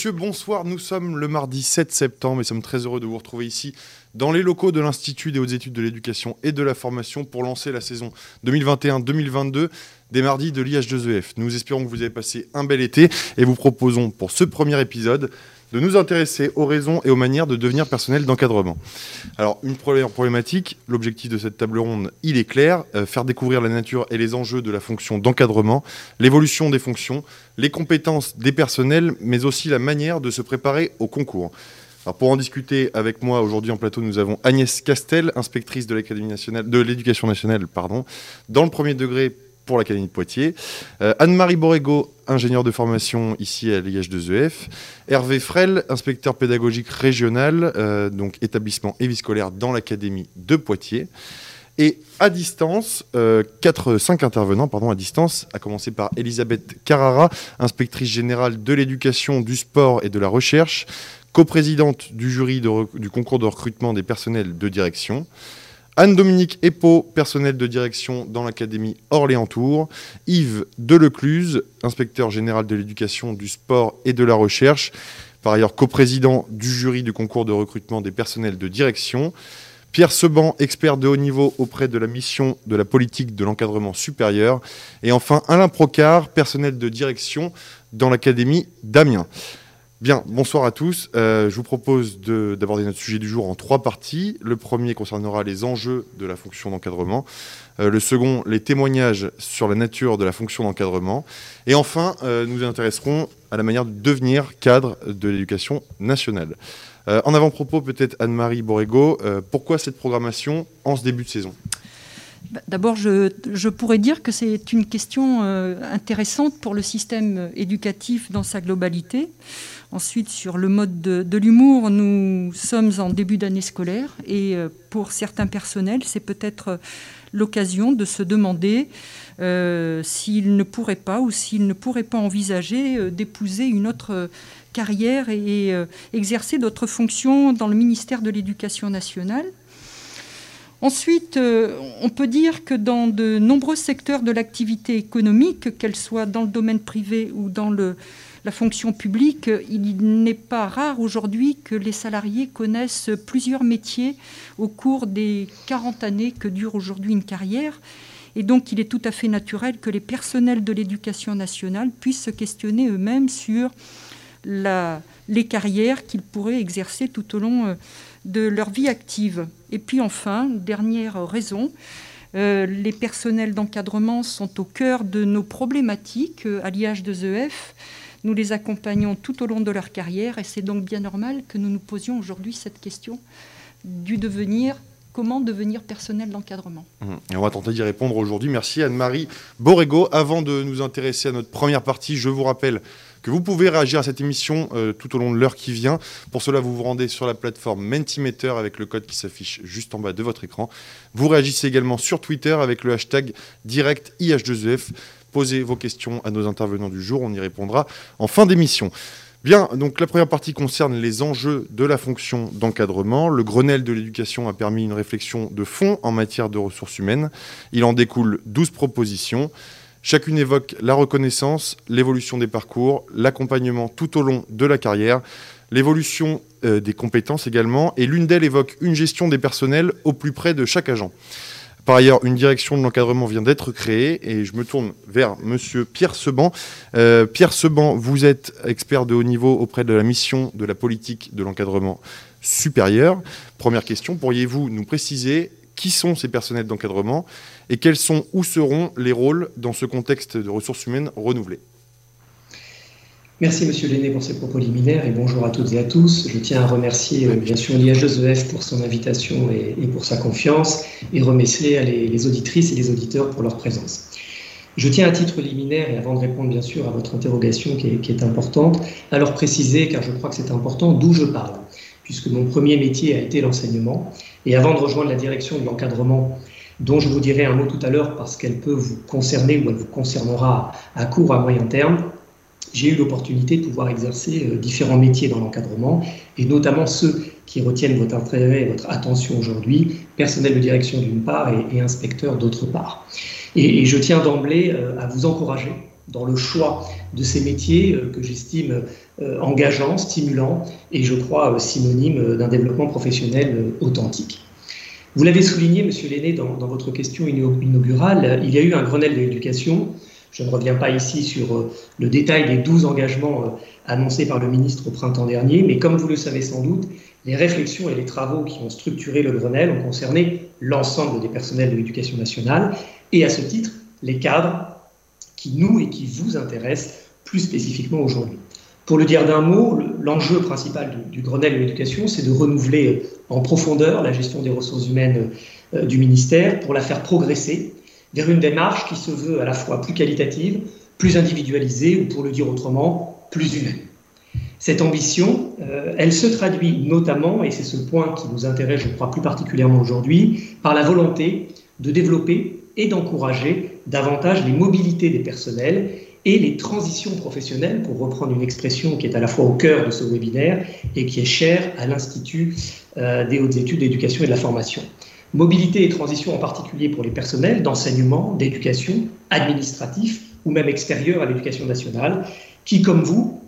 Monsieur, bonsoir. Nous sommes le mardi 7 septembre et sommes très heureux de vous retrouver ici dans les locaux de l'Institut des hautes études de l'éducation et de la formation pour lancer la saison 2021-2022 des mardis de l'IH2EF. Nous espérons que vous avez passé un bel été et vous proposons pour ce premier épisode de nous intéresser aux raisons et aux manières de devenir personnel d'encadrement. Alors, une première problématique, l'objectif de cette table ronde, il est clair, euh, faire découvrir la nature et les enjeux de la fonction d'encadrement, l'évolution des fonctions, les compétences des personnels, mais aussi la manière de se préparer au concours. Alors pour en discuter avec moi aujourd'hui en plateau, nous avons Agnès Castel, inspectrice de l'Académie nationale l'éducation nationale, pardon, dans le premier degré pour l'Académie de Poitiers. Euh, Anne-Marie Borrego, ingénieure de formation ici à l'IH2EF. Hervé Frel, inspecteur pédagogique régional, euh, donc établissement et vie scolaire dans l'Académie de Poitiers. Et à distance, euh, 4, 5 intervenants pardon, à distance, à commencer par Elisabeth Carrara, inspectrice générale de l'éducation, du sport et de la recherche, coprésidente du jury du concours de recrutement des personnels de direction. Anne-Dominique Epo, personnel de direction dans l'Académie Orléans-Tours. Yves Delecluse, inspecteur général de l'éducation, du sport et de la recherche. Par ailleurs, coprésident du jury du concours de recrutement des personnels de direction. Pierre Seban, expert de haut niveau auprès de la mission de la politique de l'encadrement supérieur. Et enfin, Alain Procard, personnel de direction dans l'Académie d'Amiens. Bien, bonsoir à tous. Euh, je vous propose d'aborder notre sujet du jour en trois parties. Le premier concernera les enjeux de la fonction d'encadrement. Euh, le second, les témoignages sur la nature de la fonction d'encadrement. Et enfin, euh, nous nous intéresserons à la manière de devenir cadre de l'éducation nationale. en avant-propos, peut-être Anne-Marie Borrego, pourquoi cette programmation en ce début de saison? Bah, D'abord, je, pourrais dire que c'est une question intéressante pour le système éducatif dans sa globalité. Ensuite, sur le mode de, l'humour, nous sommes en début d'année scolaire et euh, pour certains personnels, c'est peut-être l'occasion de se demander euh, s'ils ne pourraient pas ou s'ils ne pourraient pas envisager euh, d'épouser une autre carrière et exercer d'autres fonctions dans le ministère de l'Éducation nationale. Ensuite, on peut dire que dans de nombreux secteurs de l'activité économique, qu'elle soit dans le domaine privé ou dans le la fonction publique, il n'est pas rare aujourd'hui que les salariés connaissent plusieurs métiers au cours des 40 années que dure aujourd'hui une carrière. Et donc, il est tout à fait naturel que les personnels de l'éducation nationale puissent se questionner eux-mêmes sur les carrières qu'ils pourraient exercer tout au long euh, de leur vie active. Et puis enfin, dernière raison, euh, les personnels d'encadrement sont au cœur de nos problématiques euh, à l'IH2EF. Nous les accompagnons tout au long de leur carrière et c'est donc bien normal que nous nous posions aujourd'hui cette question du devenir comment devenir personnel d'encadrement. Mmh. Et on va tenter d'y répondre aujourd'hui. Merci Anne-Marie Borrego. Avant de nous intéresser à notre première partie, je vous rappelle que vous pouvez réagir à cette émission euh, tout au long de l'heure qui vient. Pour cela, vous vous rendez sur la plateforme Mentimeter avec le code qui s'affiche juste en bas de votre écran. Vous réagissez également sur Twitter avec le hashtag DirectIH2EF. Posez vos questions à nos intervenants du jour, on y répondra en fin d'émission. Bien, donc la première partie concerne les enjeux de la fonction d'encadrement. Le Grenelle de l'éducation a permis une réflexion de fond en matière de ressources humaines. Il en découle 12 propositions. Chacune évoque la reconnaissance, l'évolution des parcours, l'accompagnement tout au long de la carrière, l'évolution euh, des compétences également, et l'une d'elles évoque une gestion des personnels au plus près de chaque agent. Par ailleurs, une direction de l'encadrement vient d'être créée et je me tourne vers Monsieur Pierre Seban. Euh, Pierre Seban, vous êtes expert de haut niveau auprès de la mission de la politique de l'encadrement supérieur. Première question, pourriez-vous nous préciser qui sont ces personnels d'encadrement et quels sont ou seront les rôles dans ce contexte de ressources humaines renouvelées? Merci Monsieur Lenné pour ces propos liminaires et bonjour à toutes et à tous. Je tiens à remercier euh, bien sûr l'IH2EF pour son invitation et, pour sa confiance et remercier les, les, auditrices et les auditeurs pour leur présence. Je tiens à titre liminaire et avant de répondre bien sûr à votre interrogation qui est, qui est importante, à leur préciser, car je crois que c'est important, d'où je parle, puisque mon premier métier a été l'enseignement et avant de rejoindre la direction de l'encadrement dont je vous dirai un mot tout à l'heure parce qu'elle peut vous concerner ou elle vous concernera à court, à moyen terme, j'ai eu l'opportunité de pouvoir exercer euh, différents métiers dans l'encadrement, et notamment ceux qui retiennent votre intérêt et votre attention aujourd'hui, personnel de direction d'une part et, inspecteur d'autre part. Et, je tiens d'emblée euh, à vous encourager dans le choix de ces métiers euh, que j'estime engageants, stimulants et je crois synonymes d'un développement professionnel authentique. Vous l'avez souligné, Monsieur Lenné, dans, dans, votre question inaugurale, il y a eu un Grenelle de l'éducation je ne reviens pas ici sur euh, le détail des 12 engagements euh, annoncés par le ministre au printemps dernier, mais comme vous le savez sans doute, les réflexions et les travaux qui ont structuré le Grenelle ont concerné l'ensemble des personnels de l'éducation nationale et à ce titre, les cadres qui nous et qui vous intéressent plus spécifiquement aujourd'hui. Pour le dire d'un mot, l'enjeu principal du, Grenelle de l'éducation, c'est de renouveler en profondeur la gestion des ressources humaines euh, du ministère pour la faire progresser vers une démarche qui se veut à la fois plus qualitative, plus individualisée, ou pour le dire autrement, plus humaine. Cette ambition, euh, elle se traduit notamment, et c'est ce point qui nous intéresse, je crois, plus particulièrement aujourd'hui, par la volonté de développer et d'encourager davantage les mobilités des personnels et les transitions professionnelles, pour reprendre une expression qui est à la fois au cœur de ce webinaire et qui est chère à l'Institut euh, des hautes études d'éducation et de la formation. Mobilité et transition en particulier pour les personnels d'enseignement, d'éducation, administratif ou même extérieur à l'éducation nationale, qui, comme vous,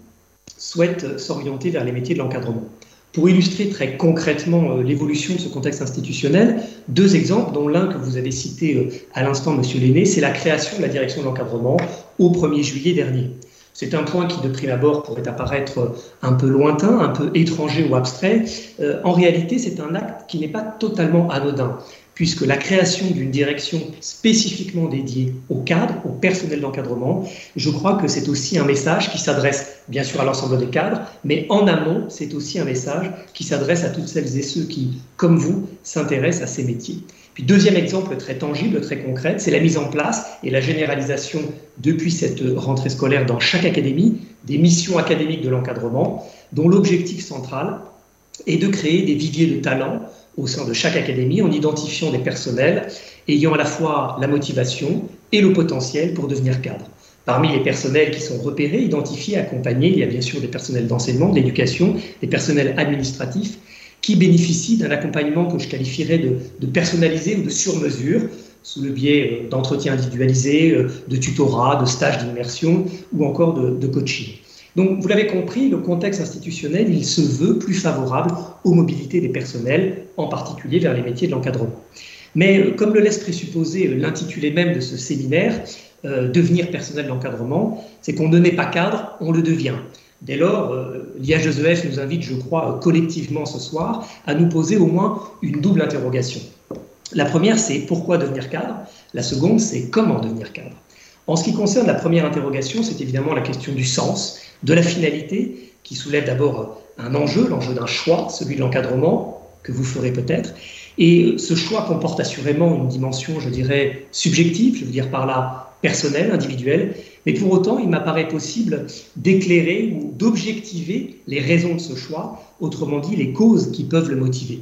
souhaitent s'orienter vers les métiers de l'encadrement. Pour illustrer très concrètement euh, l'évolution de ce contexte institutionnel, deux exemples, dont l'un que vous avez cité euh, à l'instant, Monsieur Lenné, c'est la création de la direction de l'encadrement au 1er juillet dernier. C'est un point qui, de prime abord, pourrait apparaître un peu lointain, un peu étranger ou abstrait. Euh, en réalité, c'est un acte qui n'est pas totalement anodin, puisque la création d'une direction spécifiquement dédiée au cadre, au personnel d'encadrement, je crois que c'est aussi un message qui s'adresse bien sûr à l'ensemble des cadres, mais en amont, c'est aussi un message qui s'adresse à toutes celles et ceux qui, comme vous, s'intéressent à ces métiers. Deuxième exemple très tangible, très concret, c'est la mise en place et la généralisation depuis cette rentrée scolaire dans chaque académie des missions académiques de l'encadrement, dont l'objectif central est de créer des viviers de talents au sein de chaque académie en identifiant des personnels ayant à la fois la motivation et le potentiel pour devenir cadre. Parmi les personnels qui sont repérés, identifiés, accompagnés, il y a bien sûr des personnels d'enseignement, d'éducation, des personnels administratifs, qui bénéficient d'un accompagnement que je qualifierais de, personnalisé ou de sur-mesure, sous le biais euh, d'entretiens individualisés, euh, de tutorat, de stages d'immersion ou encore de, de coaching. Donc, vous l'avez compris, le contexte institutionnel, il se veut plus favorable aux mobilités des personnels, en particulier vers les métiers de l'encadrement. Mais euh, comme le laisse présupposer l'intitulé même de ce séminaire, devenir personnel d'encadrement, c'est qu'on ne naît pas cadre, on le devient. Dès lors, euh, l'IH2EF nous invite, je crois, collectivement ce soir à nous poser au moins une double interrogation. La première, c'est pourquoi devenir cadre? La seconde, c'est comment devenir cadre? En ce qui concerne la première interrogation, c'est évidemment la question du sens, de la finalité, qui soulève d'abord un enjeu, l'enjeu d'un choix, celui de l'encadrement, que vous ferez peut-être. Et ce choix comporte assurément une dimension, je dirais, subjective, je veux dire par là personnelle, individuelle, mais pour autant, il m'apparaît possible d'éclairer ou d'objectiver les raisons de ce choix, autrement dit les causes qui peuvent le motiver.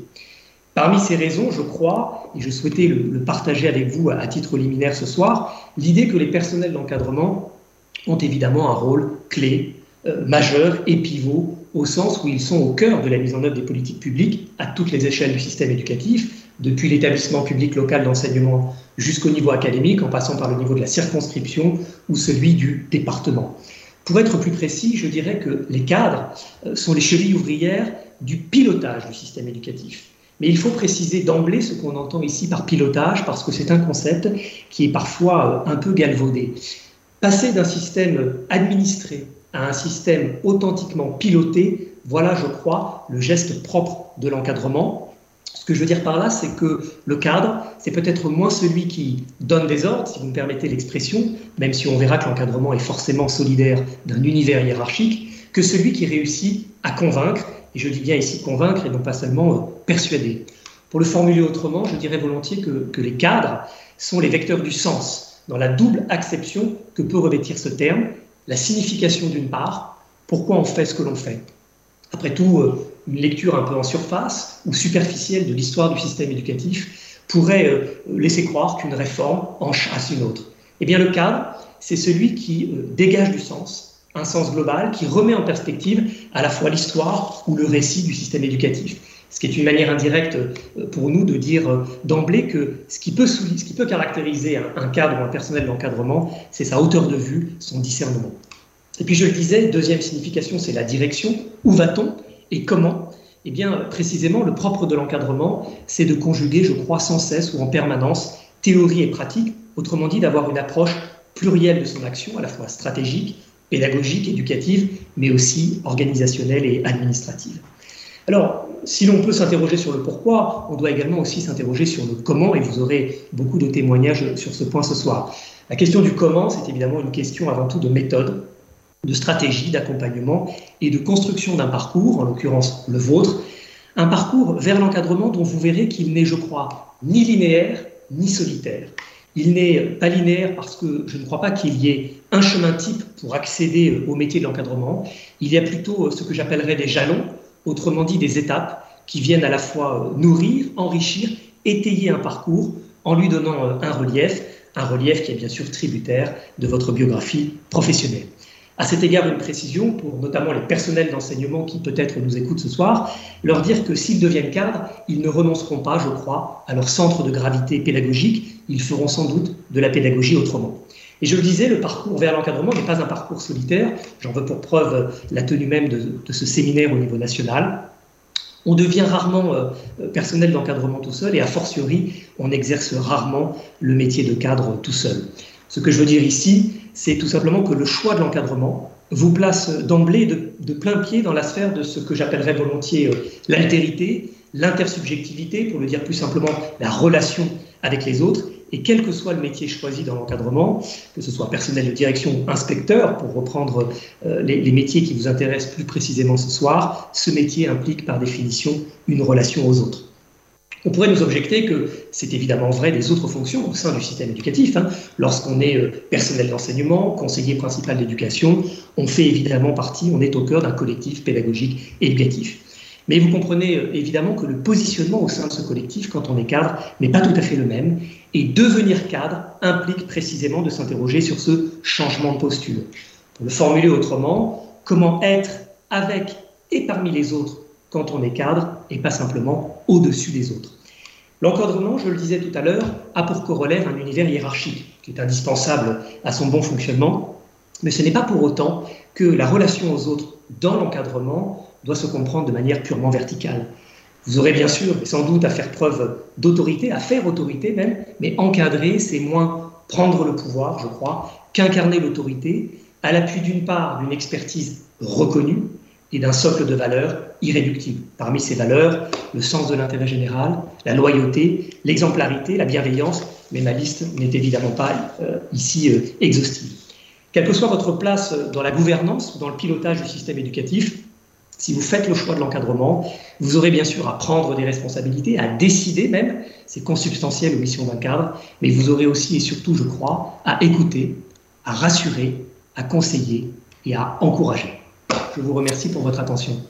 Parmi ces raisons, je crois, et je souhaitais le, partager avec vous à, titre liminaire ce soir, l'idée que les personnels d'encadrement ont évidemment un rôle clé, euh, majeur et pivot, au sens où ils sont au cœur de la mise en œuvre des politiques publiques à toutes les échelles du système éducatif, depuis l'établissement public local d'enseignement jusqu'au niveau académique, en passant par le niveau de la circonscription ou celui du département. Pour être plus précis, je dirais que les cadres euh, sont les chevilles ouvrières du pilotage du système éducatif. Mais il faut préciser d'emblée ce qu'on entend ici par pilotage, parce que c'est un concept qui est parfois euh, un peu galvaudé. Passer d'un système administré à un système authentiquement piloté, voilà, je crois, le geste propre de l'encadrement, Ce que je veux dire par là, c'est que le cadre, c'est peut-être moins celui qui donne des ordres, si vous me permettez l'expression, même si on verra que l'encadrement est forcément solidaire d'un univers hiérarchique, que celui qui réussit à convaincre, et je dis bien ici convaincre et non pas seulement euh, persuader. Pour le formuler autrement, je dirais volontiers que, les cadres sont les vecteurs du sens, dans la double acception que peut revêtir ce terme, la signification d'une part, pourquoi on fait ce que l'on fait. Après tout, euh, une lecture un peu en surface ou superficielle de l'histoire du système éducatif pourrait euh, laisser croire qu'une réforme en chasse une autre. Eh bien, le cadre, c'est celui qui euh, dégage du sens, un sens global, qui remet en perspective à la fois l'histoire ou le récit du système éducatif. Ce qui est une manière indirecte euh, pour nous de dire d'emblée que ce qui peut, ce qui peut caractériser un cadre ou un personnel d'encadrement, c'est sa hauteur de vue, son discernement. Et puis je le disais, deuxième signification, c'est la direction. Où va-t-on? Et comment Eh bien, précisément, le propre de l'encadrement, c'est de conjuguer, je crois, sans cesse ou en permanence théorie et pratique, autrement dit, d'avoir une approche plurielle de son action, à la fois stratégique, pédagogique, éducative, mais aussi organisationnelle et administrative. Alors, si l'on peut s'interroger sur le pourquoi, on doit également aussi s'interroger sur le comment, et vous aurez beaucoup de témoignages sur ce point ce soir. La question du comment, c'est évidemment une question avant tout de méthode, de stratégie, d'accompagnement et de construction d'un parcours, en l'occurrence le vôtre, un parcours vers l'encadrement dont vous verrez qu'il n'est, je crois, ni linéaire ni solitaire. Il n'est pas linéaire parce que je ne crois pas qu'il y ait un chemin type pour accéder au métier de l'encadrement. Il y a plutôt ce que j'appellerais des jalons, autrement dit des étapes qui viennent à la fois nourrir, enrichir, étayer un parcours en lui donnant un relief, un relief qui est bien sûr tributaire de votre biographie professionnelle. À cet égard, une précision pour notamment les personnels d'enseignement qui peut-être nous écoutent ce soir, leur dire que s'ils deviennent cadres, ils ne renonceront pas, je crois, à leur centre de gravité pédagogique, ils feront sans doute de la pédagogie autrement. Et je le disais, le parcours vers l'encadrement n'est pas un parcours solitaire, j'en veux pour preuve la tenue même de, ce séminaire au niveau national. On devient rarement euh, personnel d'encadrement tout seul et a fortiori, on exerce rarement le métier de cadre tout seul. Ce que je veux dire ici, c'est tout simplement que le choix de l'encadrement vous place d'emblée de, plein pied dans la sphère de ce que j'appellerais volontiers euh, l'altérité, l'intersubjectivité, pour le dire plus simplement, la relation avec les autres. Et quel que soit le métier choisi dans l'encadrement, que ce soit personnel de direction ou inspecteur, pour reprendre euh, les, métiers qui vous intéressent plus précisément ce soir, ce métier implique par définition une relation aux autres. On pourrait nous objecter que c'est évidemment vrai des autres fonctions au sein du système éducatif. Hein. Lorsqu'on est euh, personnel d'enseignement, conseiller principal d'éducation, on fait évidemment partie, on est au cœur d'un collectif pédagogique éducatif. Mais vous comprenez euh, évidemment que le positionnement au sein de ce collectif, quand on est cadre, n'est pas tout à fait le même. Et devenir cadre implique précisément de s'interroger sur ce changement de posture. Pour le formuler autrement, comment être avec et parmi les autres quand on est cadre et pas simplement au-dessus des autres. L'encadrement, je le disais tout à l'heure, a pour corollaire un univers hiérarchique qui est indispensable à son bon fonctionnement, mais ce n'est pas pour autant que la relation aux autres dans l'encadrement doit se comprendre de manière purement verticale. Vous aurez bien sûr sans doute à faire preuve d'autorité, à faire autorité même, mais encadrer, c'est moins prendre le pouvoir, je crois, qu'incarner l'autorité à l'appui d'une part d'une expertise reconnue, et d'un socle de valeurs irréductibles. Parmi ces valeurs, le sens de l'intérêt général, la loyauté, l'exemplarité, la bienveillance, mais ma liste n'est évidemment pas euh, ici euh, exhaustive. Quelle que soit votre place dans la gouvernance ou dans le pilotage du système éducatif, si vous faites le choix de l'encadrement, vous aurez bien sûr à prendre des responsabilités, à décider même, c'est consubstantiel aux missions d'un cadre, mais vous aurez aussi et surtout, je crois, à écouter, à rassurer, à conseiller et à encourager. Je vous remercie pour votre attention.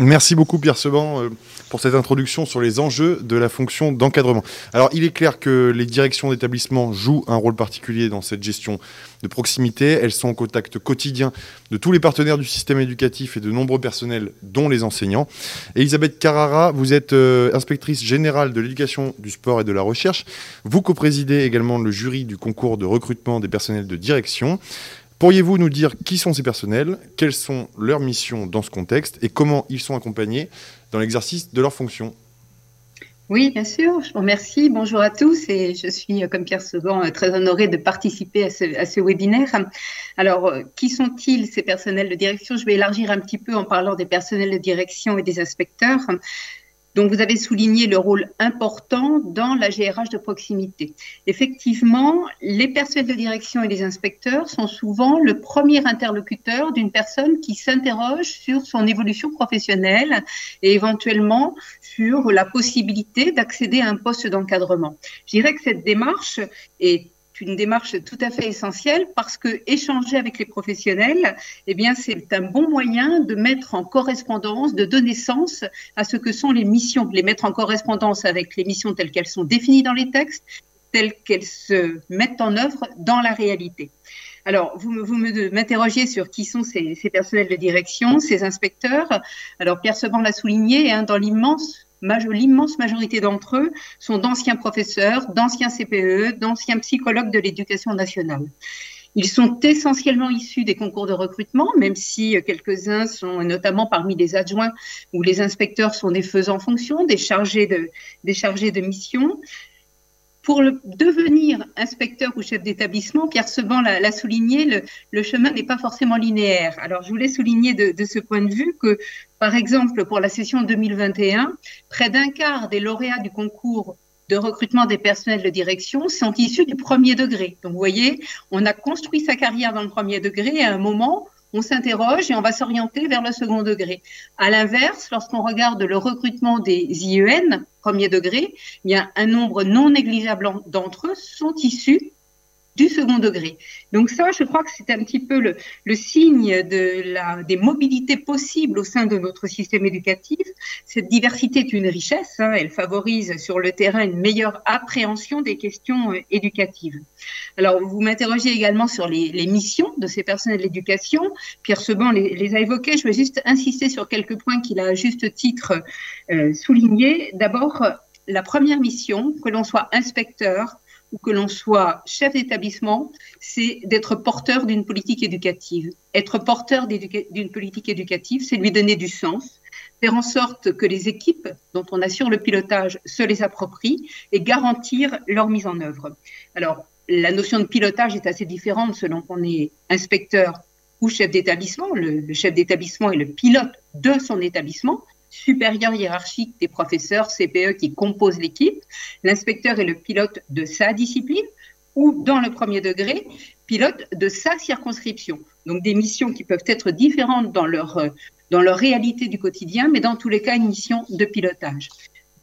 Merci beaucoup Pierre Seban euh, pour cette introduction sur les enjeux de la fonction d'encadrement. Alors il est clair que les directions d'établissement jouent un rôle particulier dans cette gestion de proximité. Elles sont en contact quotidien de tous les partenaires du système éducatif et de nombreux personnels, dont les enseignants. Elisabeth Carrara, vous êtes euh, inspectrice générale de l'éducation, du sport et de la recherche. Vous co-présidez également le jury du concours de recrutement des personnels de direction. Pourriez-vous nous dire qui sont ces personnels, quelles sont leurs missions dans ce contexte et comment ils sont accompagnés dans l'exercice de leurs fonctions? Oui, bien sûr. Je vous remercie. Bonjour à tous et je suis, comme Pierre Seban, très honorée de participer à ce, à ce webinaire. Alors, euh, qui sont-ils ces personnels de direction? Je vais élargir un petit peu en parlant des personnels de direction et des inspecteurs. Donc, vous avez souligné le rôle important dans la GRH de proximité. Effectivement, les personnels de direction et les inspecteurs sont souvent le premier interlocuteur d'une personne qui s'interroge sur son évolution professionnelle et éventuellement sur la possibilité d'accéder à un poste d'encadrement. Je dirais que cette démarche est une démarche tout à fait essentielle parce que échanger avec les professionnels, eh bien, c'est un bon moyen de mettre en correspondance, de donner sens à ce que sont les missions, les mettre en correspondance avec les missions telles qu'elles sont définies dans les textes, telles qu'elles se mettent en œuvre dans la réalité. Alors, vous, vous m'interrogez sur qui sont ces, ces, personnels de direction, ces inspecteurs. Alors, Pierre Seban l'a souligné, hein, dans l'immense l'immense majorité d'entre eux sont d'anciens professeurs, d'anciens CPE, d'anciens psychologues de l'éducation nationale. Ils sont essentiellement issus des concours de recrutement, même si quelques-uns sont notamment parmi les adjoints ou les inspecteurs sont des faisans fonction, des chargés de, des de mission. Pour devenir inspecteur ou chef d'établissement, Pierre Seban l'a souligné, le, chemin n'est pas forcément linéaire. Alors, je voulais souligner de, ce point de vue que, par exemple, pour la session 2021, près d'un quart des lauréats du concours de recrutement des personnels de direction sont issus du premier degré. Donc, vous voyez, on a construit sa carrière dans le premier degré à un moment, on s'interroge et on va s'orienter vers le second degré. À l'inverse, lorsqu'on regarde le recrutement des IEN, premier degré, il y a un nombre non négligeable d'entre eux sont issus du second degré. Donc ça, je crois que c'est un petit peu le, signe de la, des mobilités possibles au sein de notre système éducatif. Cette diversité est une richesse, hein, elle favorise sur le terrain une meilleure appréhension des questions euh, éducatives. Alors, vous m'interrogez également sur les, missions de ces personnels d'éducation. Pierre Seban les, les, a évoquées. Je vais juste insister sur quelques points qu'il a à juste titre euh, soulignés. D'abord, la première mission, que l'on soit inspecteur, ou que l'on soit chef d'établissement, c'est d'être porteur d'une politique éducative. Être porteur d'une politique éducative, c'est lui donner du sens, faire en sorte que les équipes dont on assure le pilotage se les approprient et garantir leur mise en œuvre. Alors, la notion de pilotage est assez différente selon qu'on est inspecteur ou chef d'établissement. le chef d'établissement est le pilote de son établissement, supérieur hiérarchique des professeurs CPE qui composent l'équipe. L'inspecteur est le pilote de sa discipline ou, dans le premier degré, pilote de sa circonscription. Donc des missions qui peuvent être différentes dans leur, dans leur réalité du quotidien, mais dans tous les cas, une mission de pilotage.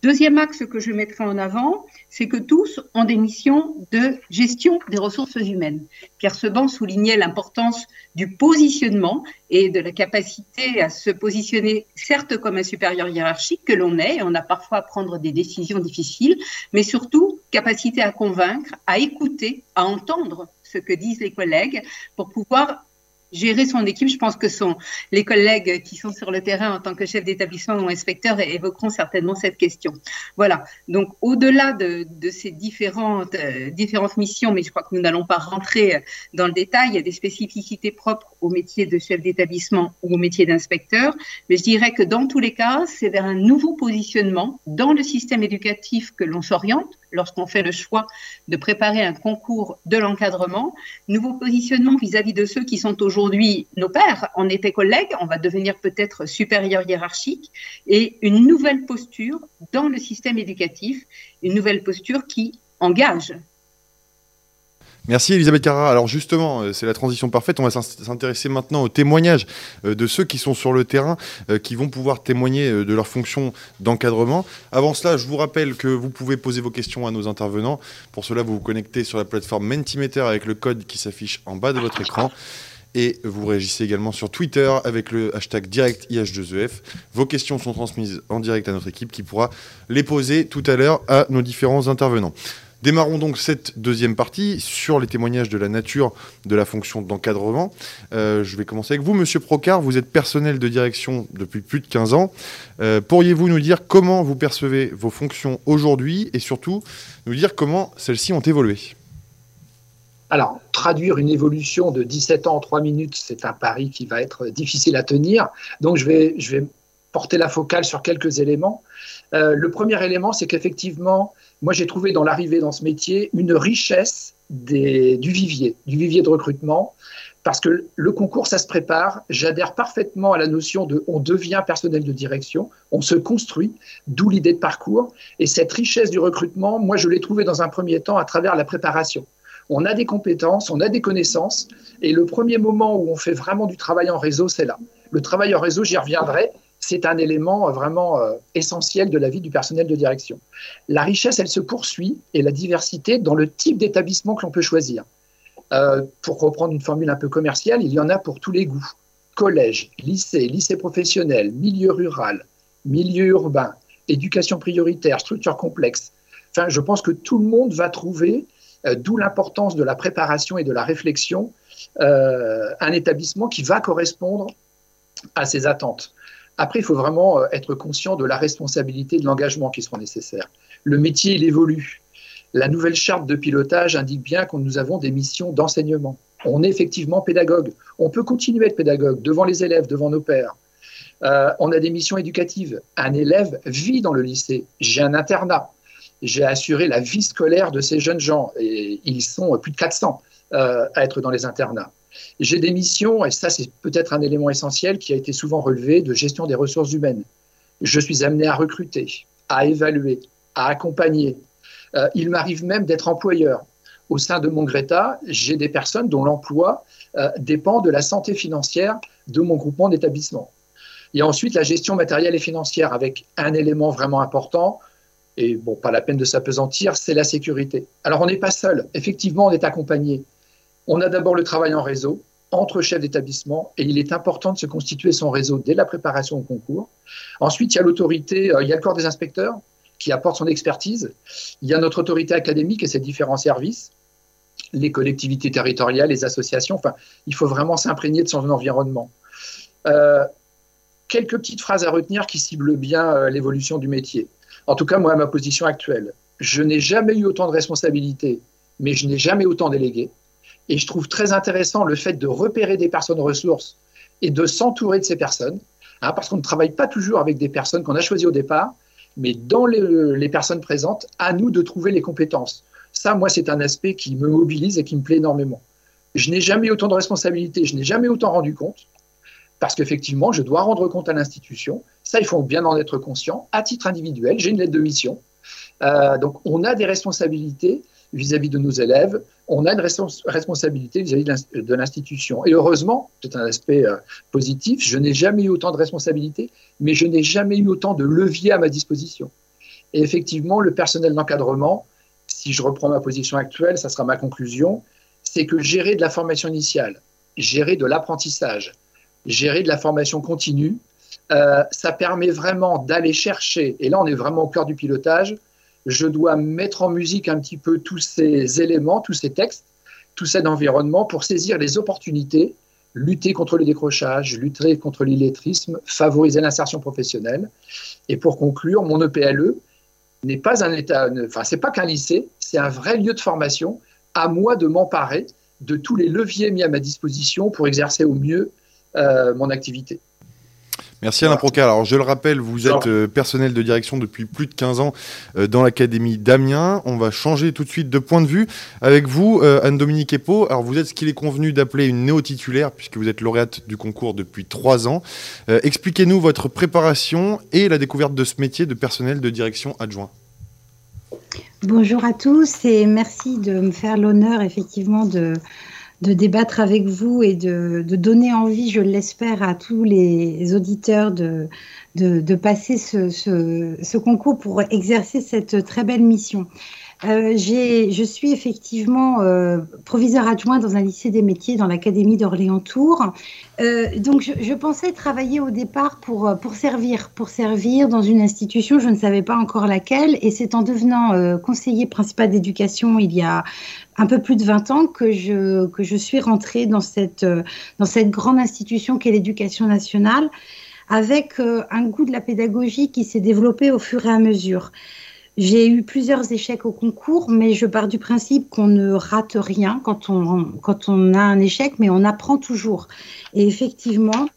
Deuxième axe que je mettrai en avant, c'est que tous ont des missions de gestion des ressources humaines. Pierre Seban soulignait l'importance du positionnement et de la capacité à se positionner, certes comme un supérieur hiérarchique que l'on est, on a parfois à prendre des décisions difficiles, mais surtout capacité à convaincre, à écouter, à entendre ce que disent les collègues pour pouvoir gérer son équipe. Je pense que les collègues qui sont sur le terrain en tant que chef d'établissement ou inspecteur évoqueront certainement cette question. Voilà. Donc, au-delà de, ces différentes, euh, différentes missions, mais je crois que nous n'allons pas rentrer dans le détail, il y a des spécificités propres au métier de chef d'établissement ou au métier d'inspecteur. Mais je dirais que dans tous les cas, c'est vers un nouveau positionnement dans le système éducatif que l'on s'oriente lorsqu'on fait le choix de préparer un concours de l'encadrement. Nouveau positionnement vis-à-vis de ceux qui sont aujourd'hui nos pères, en effet collègues, on va devenir peut-être supérieur hiérarchique, et une nouvelle posture dans le système éducatif, une nouvelle posture qui engage Merci Elisabeth Carra. Alors justement, euh, c'est la transition parfaite. On va s'intéresser maintenant aux témoignages euh, de ceux qui sont sur le terrain, euh, qui vont pouvoir témoigner de leur fonction d'encadrement. Avant cela, je vous rappelle que vous pouvez poser vos questions à nos intervenants. Pour cela, vous vous connectez sur la plateforme Mentimeter avec le code qui s'affiche en bas de votre écran. Et vous réagissez également sur Twitter avec le hashtag DirectIH2EF. E vos questions sont transmises en direct à notre équipe qui pourra les poser tout à l'heure à nos différents intervenants. Démarrons donc cette deuxième partie sur les témoignages de la nature de la fonction d'encadrement. Euh, je vais commencer avec vous, Monsieur Procard. Vous êtes personnel de direction depuis plus de 15 ans. Euh, pourriez-vous nous dire comment vous percevez vos fonctions aujourd'hui et surtout nous dire comment celles-ci ont évolué? Alors, traduire une évolution de 17 ans en 3 minutes, c'est un pari qui va être difficile à tenir. Donc, je vais, porter la focale sur quelques éléments. Euh, le premier élément, c'est qu'effectivement, moi, j'ai trouvé dans l'arrivée dans ce métier une richesse du vivier, du vivier de recrutement, parce que le concours, ça se prépare. J'adhère parfaitement à la notion de on devient personnel de direction, on se construit, d'où l'idée de parcours. Et cette richesse du recrutement, moi, je l'ai trouvée dans un premier temps à travers la préparation. On a des compétences, on a des connaissances, et le premier moment où on fait vraiment du travail en réseau, c'est là. Le travail en réseau, j'y reviendrai, c'est un élément vraiment euh, essentiel de la vie du personnel de direction. La richesse, elle se poursuit, et la diversité dans le type d'établissement que l'on peut choisir. Euh, pour reprendre une formule un peu commerciale, il y en a pour tous les goûts. Collège, lycée, lycée professionnel, milieu rural, milieu urbain, éducation prioritaire, structure complexe. Enfin, je pense que tout le monde va trouver, euh, d'où l'importance de la préparation et de la réflexion, euh, un établissement qui va correspondre à ses attentes. Après, il faut vraiment être conscient de la responsabilité et de l'engagement qui seront nécessaires. Le métier, il évolue. La nouvelle charte de pilotage indique bien que nous avons des missions d'enseignement. On est effectivement pédagogue. On peut continuer à être pédagogue devant les élèves, devant nos pères. Euh, on a des missions éducatives. Un élève vit dans le lycée. J'ai un internat. J'ai assuré la vie scolaire de ces jeunes gens. Et ils sont plus de 400 euh, à être dans les internats. J'ai des missions, et ça c'est peut-être un élément essentiel qui a été souvent relevé, de gestion des ressources humaines. Je suis amené à recruter, à évaluer, à accompagner, euh, il m'arrive même d'être employeur. Au sein de mon Greta, j'ai des personnes dont l'emploi euh, dépend de la santé financière de mon groupement d'établissements. Et ensuite, la gestion matérielle et financière avec un élément vraiment important, et bon, pas la peine de s'apesantir, c'est la sécurité. Alors, on n'est pas seul. Effectivement, on est accompagné. On a d'abord le travail en réseau entre chefs d'établissement et il est important de se constituer son réseau dès la préparation au concours. Ensuite, il y a l'autorité, euh, il y a le corps des inspecteurs qui apporte son expertise. Il y a notre autorité académique et ses différents services, les collectivités territoriales, les associations. Enfin, il faut vraiment s'imprégner de son environnement. Euh, quelques petites phrases à retenir qui ciblent bien euh, l'évolution du métier. En tout cas, moi, ma position actuelle, je n'ai jamais eu autant de responsabilités, mais je n'ai jamais autant délégué. Et je trouve très intéressant le fait de repérer des personnes ressources et de s'entourer de ces personnes, hein, parce qu'on ne travaille pas toujours avec des personnes qu'on a choisies au départ, mais dans les, personnes présentes, à nous de trouver les compétences. Ça, moi, c'est un aspect qui me mobilise et qui me plaît énormément. Je n'ai jamais eu autant de responsabilités, je n'ai jamais autant rendu compte, parce qu'effectivement, je dois rendre compte à l'institution. Ça, il faut bien en être conscient. À titre individuel, j'ai une lettre de mission. Euh, donc, on a des responsabilités vis-à-vis de nos élèves, on a une responsabilité vis-à-vis de l'institution. Et heureusement, c'est un aspect euh, positif, je n'ai jamais eu autant de responsabilités, mais je n'ai jamais eu autant de leviers à ma disposition. Et effectivement, le personnel d'encadrement, si je reprends ma position actuelle, ça sera ma conclusion, c'est que gérer de la formation initiale, gérer de l'apprentissage, gérer de la formation continue, euh, ça permet vraiment d'aller chercher, et là on est vraiment au cœur du pilotage, je dois mettre en musique un petit peu tous ces éléments, tous ces textes, tout cet environnement pour saisir les opportunités, lutter contre le décrochage, lutter contre l'illettrisme, favoriser l'insertion professionnelle. Et pour conclure, mon EPLE n'est pas un état, enfin c'est pas qu'un lycée, c'est un vrai lieu de formation. À moi de m'emparer de tous les leviers mis à ma disposition pour exercer au mieux euh, mon activité. Merci Alain Proca. Alors je le rappelle, vous êtes euh, personnel de direction depuis plus de 15 ans euh, dans l'Académie d'Amiens. On va changer tout de suite de point de vue avec vous, euh, Anne-Dominique Epo. Alors vous êtes ce qu'il est convenu d'appeler une néo-titulaire puisque vous êtes lauréate du concours depuis 3 ans. Expliquez-nous votre préparation et la découverte de ce métier de personnel de direction adjoint. Bonjour à tous et merci de me faire l'honneur effectivement de de débattre avec vous et de, donner envie, je l'espère, à tous les auditeurs de, passer ce, concours pour exercer cette très belle mission. Euh, je suis effectivement euh, proviseur adjoint dans un lycée des métiers dans l'académie d'Orléans-Tours. Euh, donc, je, pensais travailler au départ pour, pour servir, pour servir dans une institution, je ne savais pas encore laquelle, et c'est en devenant conseiller principal d'éducation il y a un peu plus de 20 ans que je, que je suis rentrée dans cette, dans cette grande institution qu'est l'éducation nationale, avec un goût de la pédagogie qui s'est développé au fur et à mesure. J'ai eu plusieurs échecs au concours, mais je pars du principe qu'on ne rate rien quand on, quand on a un échec, mais on apprend toujours. Et effectivement,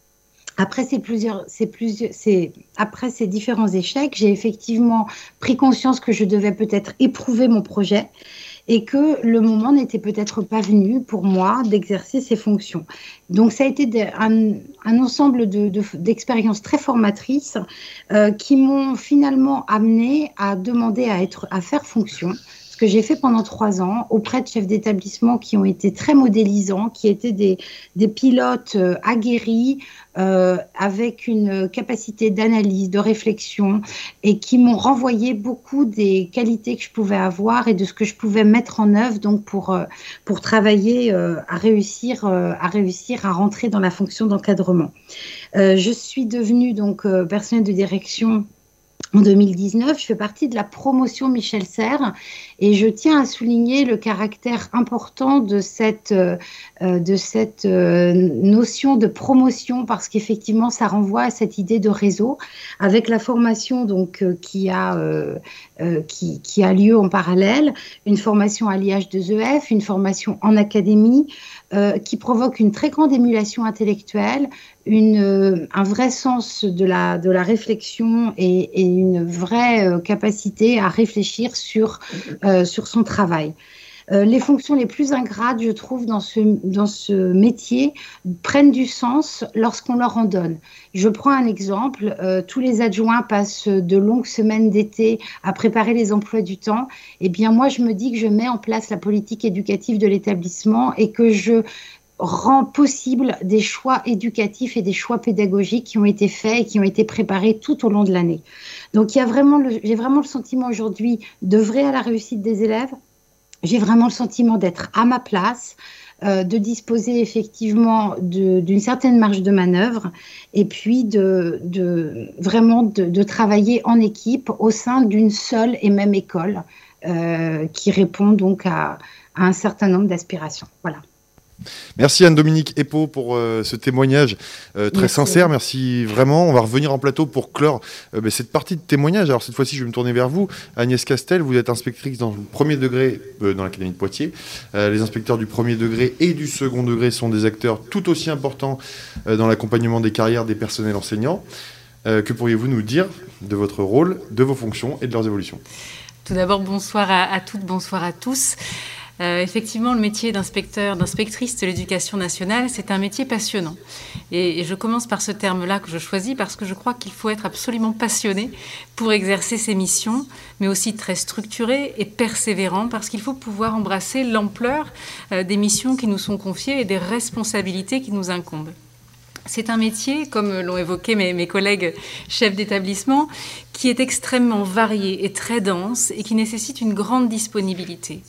après ces, plusieurs, ces, plusieurs, ces, après ces différents échecs, j'ai effectivement pris conscience que je devais peut-être éprouver mon projet et que le moment n'était peut-être pas venu pour moi d'exercer ces fonctions. Donc ça a été un, ensemble d'expériences très formatrices euh, qui m'ont finalement amené à demander à, être, à faire fonction que j'ai fait pendant trois ans auprès de chefs d'établissement qui ont été très modélisants, qui étaient des, pilotes euh, aguerris, euh, avec une capacité d'analyse, de réflexion, et qui m'ont renvoyé beaucoup des qualités que je pouvais avoir et de ce que je pouvais mettre en œuvre donc pour, euh, pour travailler à, réussir, à réussir à rentrer dans la fonction d'encadrement. je suis devenue donc personnelle de direction en 2019, je fais partie de la promotion Michel Serres et je tiens à souligner le caractère important de cette, euh, cette euh, notion de promotion parce qu'effectivement, ça renvoie à cette idée de réseau avec la formation donc, euh, qui, a, qui, qui, a lieu en parallèle, une formation à l'IH2EF, une formation en académie. qui provoque une très grande émulation intellectuelle, une, un vrai sens de la, de la réflexion et, et une vraie capacité à réfléchir sur euh, sur son travail. Euh, les fonctions les plus ingrates, je trouve, dans ce, dans ce métier, prennent du sens lorsqu'on leur en donne. Je prends un exemple. Euh, tous les adjoints passent de longues semaines d'été à préparer les emplois du temps. Eh bien, moi, je me dis que je mets en place la politique éducative de l'établissement et que je rends possible des choix éducatifs et des choix pédagogiques qui ont été faits et qui ont été préparés tout au long de l'année. Donc, il y a vraiment j'ai vraiment le sentiment aujourd'hui d'œuvrer à la réussite des élèves. J'ai vraiment le sentiment d'être à ma place, euh, de disposer effectivement d'une certaine marge de manœuvre et puis de, vraiment de, de, travailler en équipe au sein d'une seule et même école euh, qui répond donc à, à un certain nombre d'aspirations. Voilà. Merci Anne-Dominique Epo pour euh, ce témoignage euh, très sincère. Merci vraiment. On va revenir en plateau pour clore euh, ben, cette partie de témoignage. Alors cette fois-ci, je vais me tourner vers vous. Agnès Castel, vous êtes inspectrice dans le premier degré dans l'Académie de Poitiers. les inspecteurs du premier degré et du second degré sont des acteurs tout aussi importants dans l'accompagnement des carrières des personnels enseignants. que pourriez-vous nous dire de votre rôle, de vos fonctions et de leurs évolutions? Tout d'abord, bonsoir à, à toutes, bonsoir à tous. Euh, effectivement, le métier d'inspecteur, d'inspectrice de l'éducation nationale, c'est un métier passionnant. Et, je commence par ce terme-là que je choisis parce que je crois qu'il faut être absolument passionné pour exercer ces missions, mais aussi très structuré et persévérant parce qu'il faut pouvoir embrasser l'ampleur euh, des missions qui nous sont confiées et des responsabilités qui nous incombent. C'est un métier, comme l'ont évoqué mes, mes collègues chefs d'établissement, qui est extrêmement varié et très dense et qui nécessite une grande disponibilité.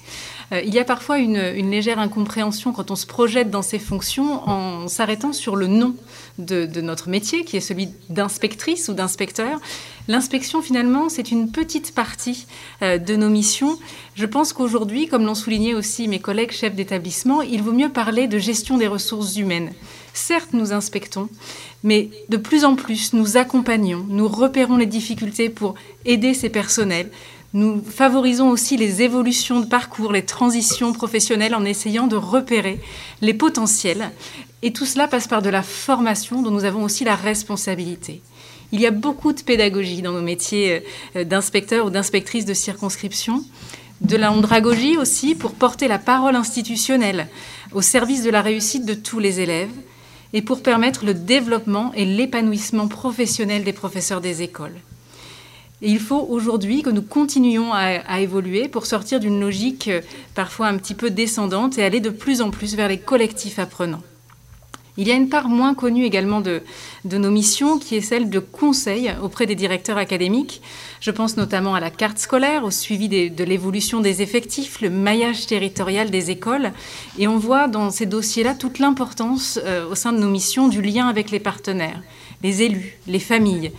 Euh, il y a parfois une, légère incompréhension quand on se projette dans ces fonctions en s'arrêtant sur le nom de, notre métier, qui est celui d'inspectrice ou d'inspecteur. L'inspection, finalement, c'est une petite partie euh, de nos missions. Je pense qu'aujourd'hui, comme l'ont souligné aussi mes collègues chefs d'établissement, il vaut mieux parler de gestion des ressources humaines. Certes, nous inspectons, mais de plus en plus, nous accompagnons, nous repérons les difficultés pour aider ces personnels, nous favorisons aussi les évolutions de parcours, les transitions professionnelles en essayant de repérer les potentiels. Et tout cela passe par de la formation dont nous avons aussi la responsabilité. Il y a beaucoup de pédagogie dans nos métiers euh, d'inspecteur ou d'inspectrice de circonscription, de la andragogie aussi pour porter la parole institutionnelle au service de la réussite de tous les élèves et pour permettre le développement et l'épanouissement professionnel des professeurs des écoles. Et il faut aujourd'hui que nous continuions à, évoluer pour sortir d'une logique euh, parfois un petit peu descendante et aller de plus en plus vers les collectifs apprenants. Il y a une part moins connue également de, nos missions qui est celle de conseil auprès des directeurs académiques. Je pense notamment à la carte scolaire, au suivi de l'évolution des effectifs, le maillage territorial des écoles. Et on voit dans ces dossiers-là toute l'importance euh, au sein de nos missions du lien avec les partenaires, les élus, les familles.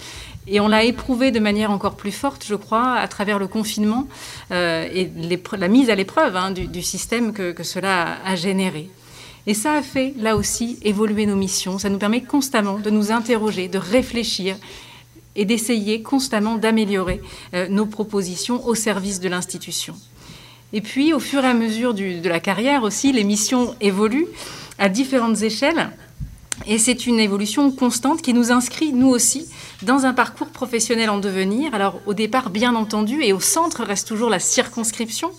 Et on l'a éprouvé de manière encore plus forte, je crois, à travers le confinement euh, et la mise à l'épreuve hein, du, système que, cela a, généré. Et ça a fait, là aussi, évoluer nos missions. Ça nous permet constamment de nous interroger, de réfléchir et d'essayer constamment d'améliorer euh, nos propositions au service de l'institution. Et puis, au fur et à mesure de la carrière aussi, les missions évoluent à différentes échelles. Et c'est une évolution constante qui nous inscrit, nous aussi, dans un parcours professionnel en devenir. Alors au départ, bien entendu, et au centre reste toujours la circonscription,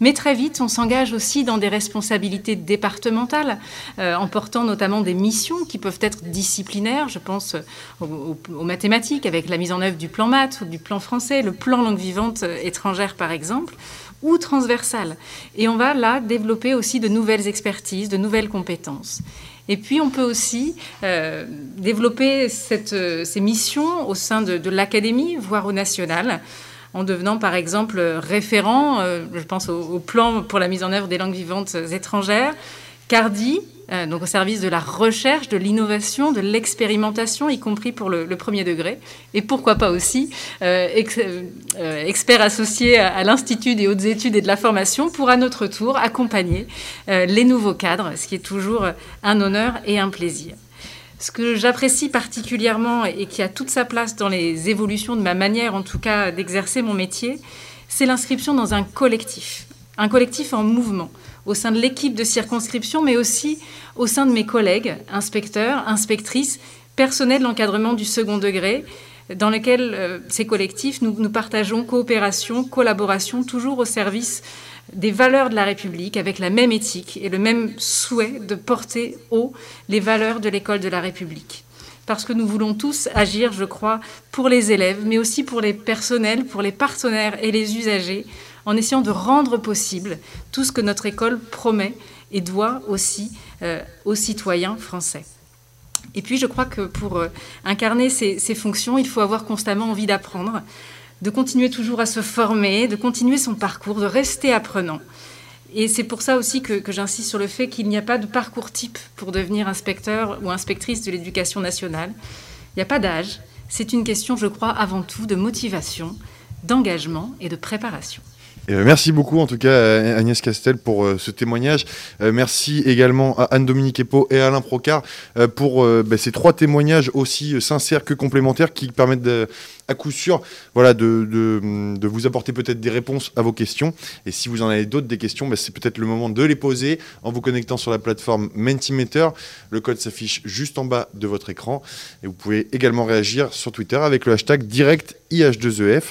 Mais très vite, on s'engage aussi dans des responsabilités départementales, euh, en portant notamment des missions qui peuvent être disciplinaires. Je pense aux, mathématiques avec la mise en œuvre du plan maths ou du plan français, le plan langue vivante étrangère par exemple ou transversales. Et on va là développer aussi de nouvelles expertises, de nouvelles compétences. Et puis, on peut aussi euh, développer euh, ces missions au sein de, l'académie, voire au national, en devenant par exemple référent, euh, je pense au, plan pour la mise en œuvre des langues vivantes étrangères, CARDI, euh, donc au service de la recherche, de l'innovation, de l'expérimentation, y compris pour le, premier degré, et pourquoi pas aussi euh, euh, expert associé à, l'Institut des hautes études et de la formation pour à notre tour accompagner les nouveaux cadres, ce qui est toujours un honneur et un plaisir. Ce que j'apprécie particulièrement et qui a toute sa place dans les évolutions de ma manière, en tout cas, d'exercer mon métier, c'est l'inscription dans un collectif, un collectif en mouvement au sein de l'équipe de circonscription, mais aussi au sein de mes collègues, inspecteurs, inspectrices, personnels de l'encadrement du second degré, dans lesquels euh, ces collectifs, nous partageons coopération, collaboration, toujours au service des valeurs de la République, avec la même éthique et le même souhait de porter haut les valeurs de l'école de la République. Parce que nous voulons tous agir, je crois, pour les élèves, mais aussi pour les personnels, pour les partenaires et les usagers, en essayant de rendre possible tout ce que notre école promet et doit aussi euh, aux citoyens français. Et puis je crois que pour euh, incarner ces, fonctions, il faut avoir constamment envie d'apprendre, de continuer toujours à se former, de continuer son parcours, de rester apprenant. Et c'est pour ça aussi que, que j'insiste sur le fait qu'il n'y a pas de parcours type pour devenir inspecteur ou inspectrice de l'éducation nationale. Il n'y a pas d'âge. C'est une question, je crois, avant tout de motivation, d'engagement et de préparation. Euh, merci beaucoup en tout cas Agnès Castel pour euh, ce témoignage. Euh, merci également à Anne-Dominique Epo et Alain Procard pour bah, ces trois témoignages aussi sincères que complémentaires qui permettent de à coup sûr voilà, de, de, vous apporter peut-être des réponses à vos questions. Et si vous en avez d'autres, des questions, bah, c'est peut-être le moment de les poser en vous connectant sur la plateforme Mentimeter. Le code s'affiche juste en bas de votre écran. Et vous pouvez également réagir sur Twitter avec le hashtag direct IH2EF.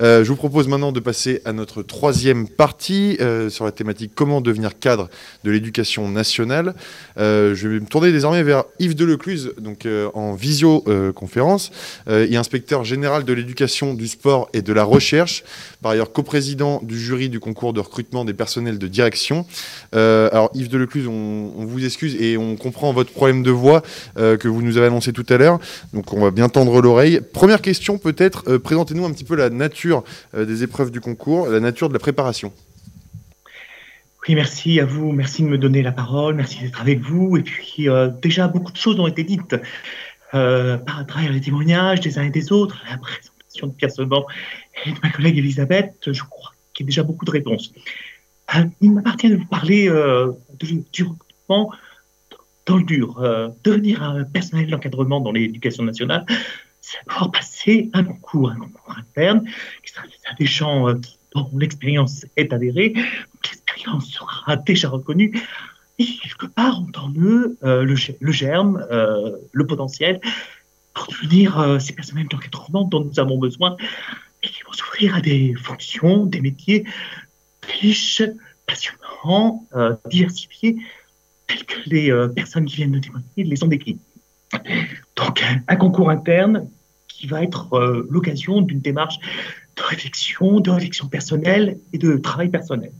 Euh, je vous propose maintenant de passer à notre troisième partie euh, sur la thématique comment devenir cadre de l'éducation nationale. Euh, je vais me tourner désormais vers Yves Delecluse, donc en visioconférence, et inspecteur général de l'éducation, du sport et de la recherche, par ailleurs coprésident du jury du concours de recrutement des personnels de direction. Euh, alors Yves Delecluse, on, vous excuse et on comprend votre problème de voix euh, que vous nous avez annoncé tout à l'heure, donc on va bien tendre l'oreille. Première question peut-être, euh, présentez-nous un petit peu la nature des épreuves du concours, la nature de la préparation. Oui, merci à vous, merci de me donner la parole, merci d'être avec vous. Et puis, déjà, beaucoup de choses ont été dites euh, par travers les témoignages des uns et des autres, la présentation de Pierre Seban et de ma collègue Elisabeth, je crois qu'il y a déjà beaucoup de réponses. Euh, il m'appartient de vous parler euh, du recrutement dans le dur. Devenir un personnel d'encadrement dans l'éducation nationale, c'est d'abord passer un concours, un concours interne, qui sera des euh, dont l'expérience est avérée, l'expérience sera déjà reconnue et quelque part ont en eux euh, le, germe, euh, le potentiel pour devenir euh, ces personnels d'encadrement dont nous avons besoin et qui vont s'ouvrir à des fonctions, des métiers riches, passionnants, diversifiés, tels que les personnes qui viennent de témoigner les ont décrits. Donc un, concours interne qui va être l'occasion d'une démarche de réflexion, de réflexion personnelle et de travail personnel.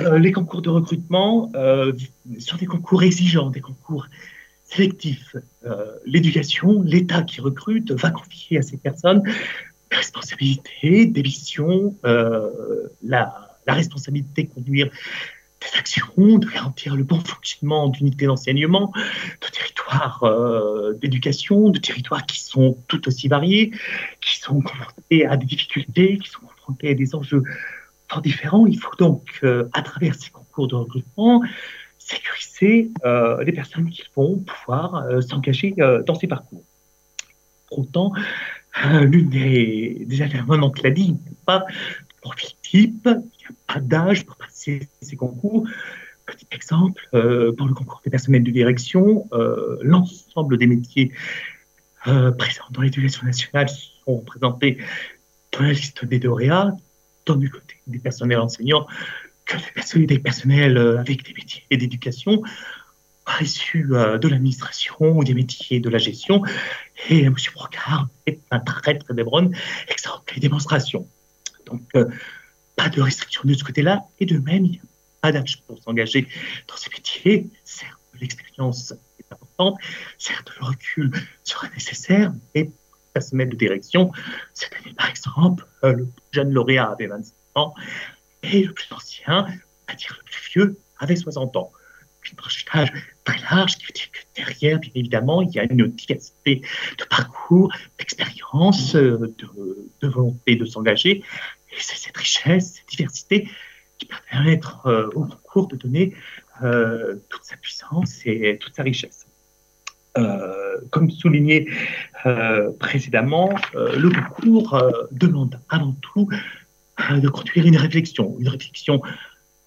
Euh, les concours de recrutement euh, sont des concours exigeants, des concours sélectifs. Euh, l'éducation, l'État qui recrute va confier à ces personnes des responsabilités, des missions, la, responsabilité de conduire des actions, de garantir le bon fonctionnement d'unités d'enseignement, de territoires d'éducation, de territoires qui sont tout aussi variés, qui sont confrontés à des difficultés, qui sont confrontés à des enjeux différents. Il faut donc, euh, à travers ces concours de recrutement, sécuriser euh, les personnes qui vont pouvoir euh, s'engager dans ces parcours. Pour autant, l'une des, des intervenantes l'a dit, il n'y a pas de profil type, il n'y a pas d'âge pour passer ces concours. Petit exemple, pour le concours des personnels de direction, l'ensemble des métiers présents dans l'éducation nationale sont présentés dans la liste des DOREA, tant du côté des personnels enseignants que des personnels avec des métiers d'éducation issus de l'administration des métiers de la gestion. Et M. Brocard est un très très débronne, excellente démonstration. Donc, pas de restriction de ce côté-là, et de même, il n'y a pas d'âge pour s'engager dans ces métiers. Certes, l'expérience est importante, certes, le recul sera nécessaire, mais personnel de direction, cette année, par exemple, le plus jeune lauréat avait 25 ans, et le plus ancien, c'est-à-dire le plus vieux, avait 60 ans. Une tranche d'âge très large qui veut dire que derrière, bien évidemment, il y a une diversité de parcours, d'expérience, de, de, volonté de s'engager. Et c'est cette richesse, cette diversité qui permettre euh, au concours de donner euh, toute sa puissance et toute sa richesse. Euh, comme souligné précédemment, le concours demande avant tout de conduire une réflexion, une réflexion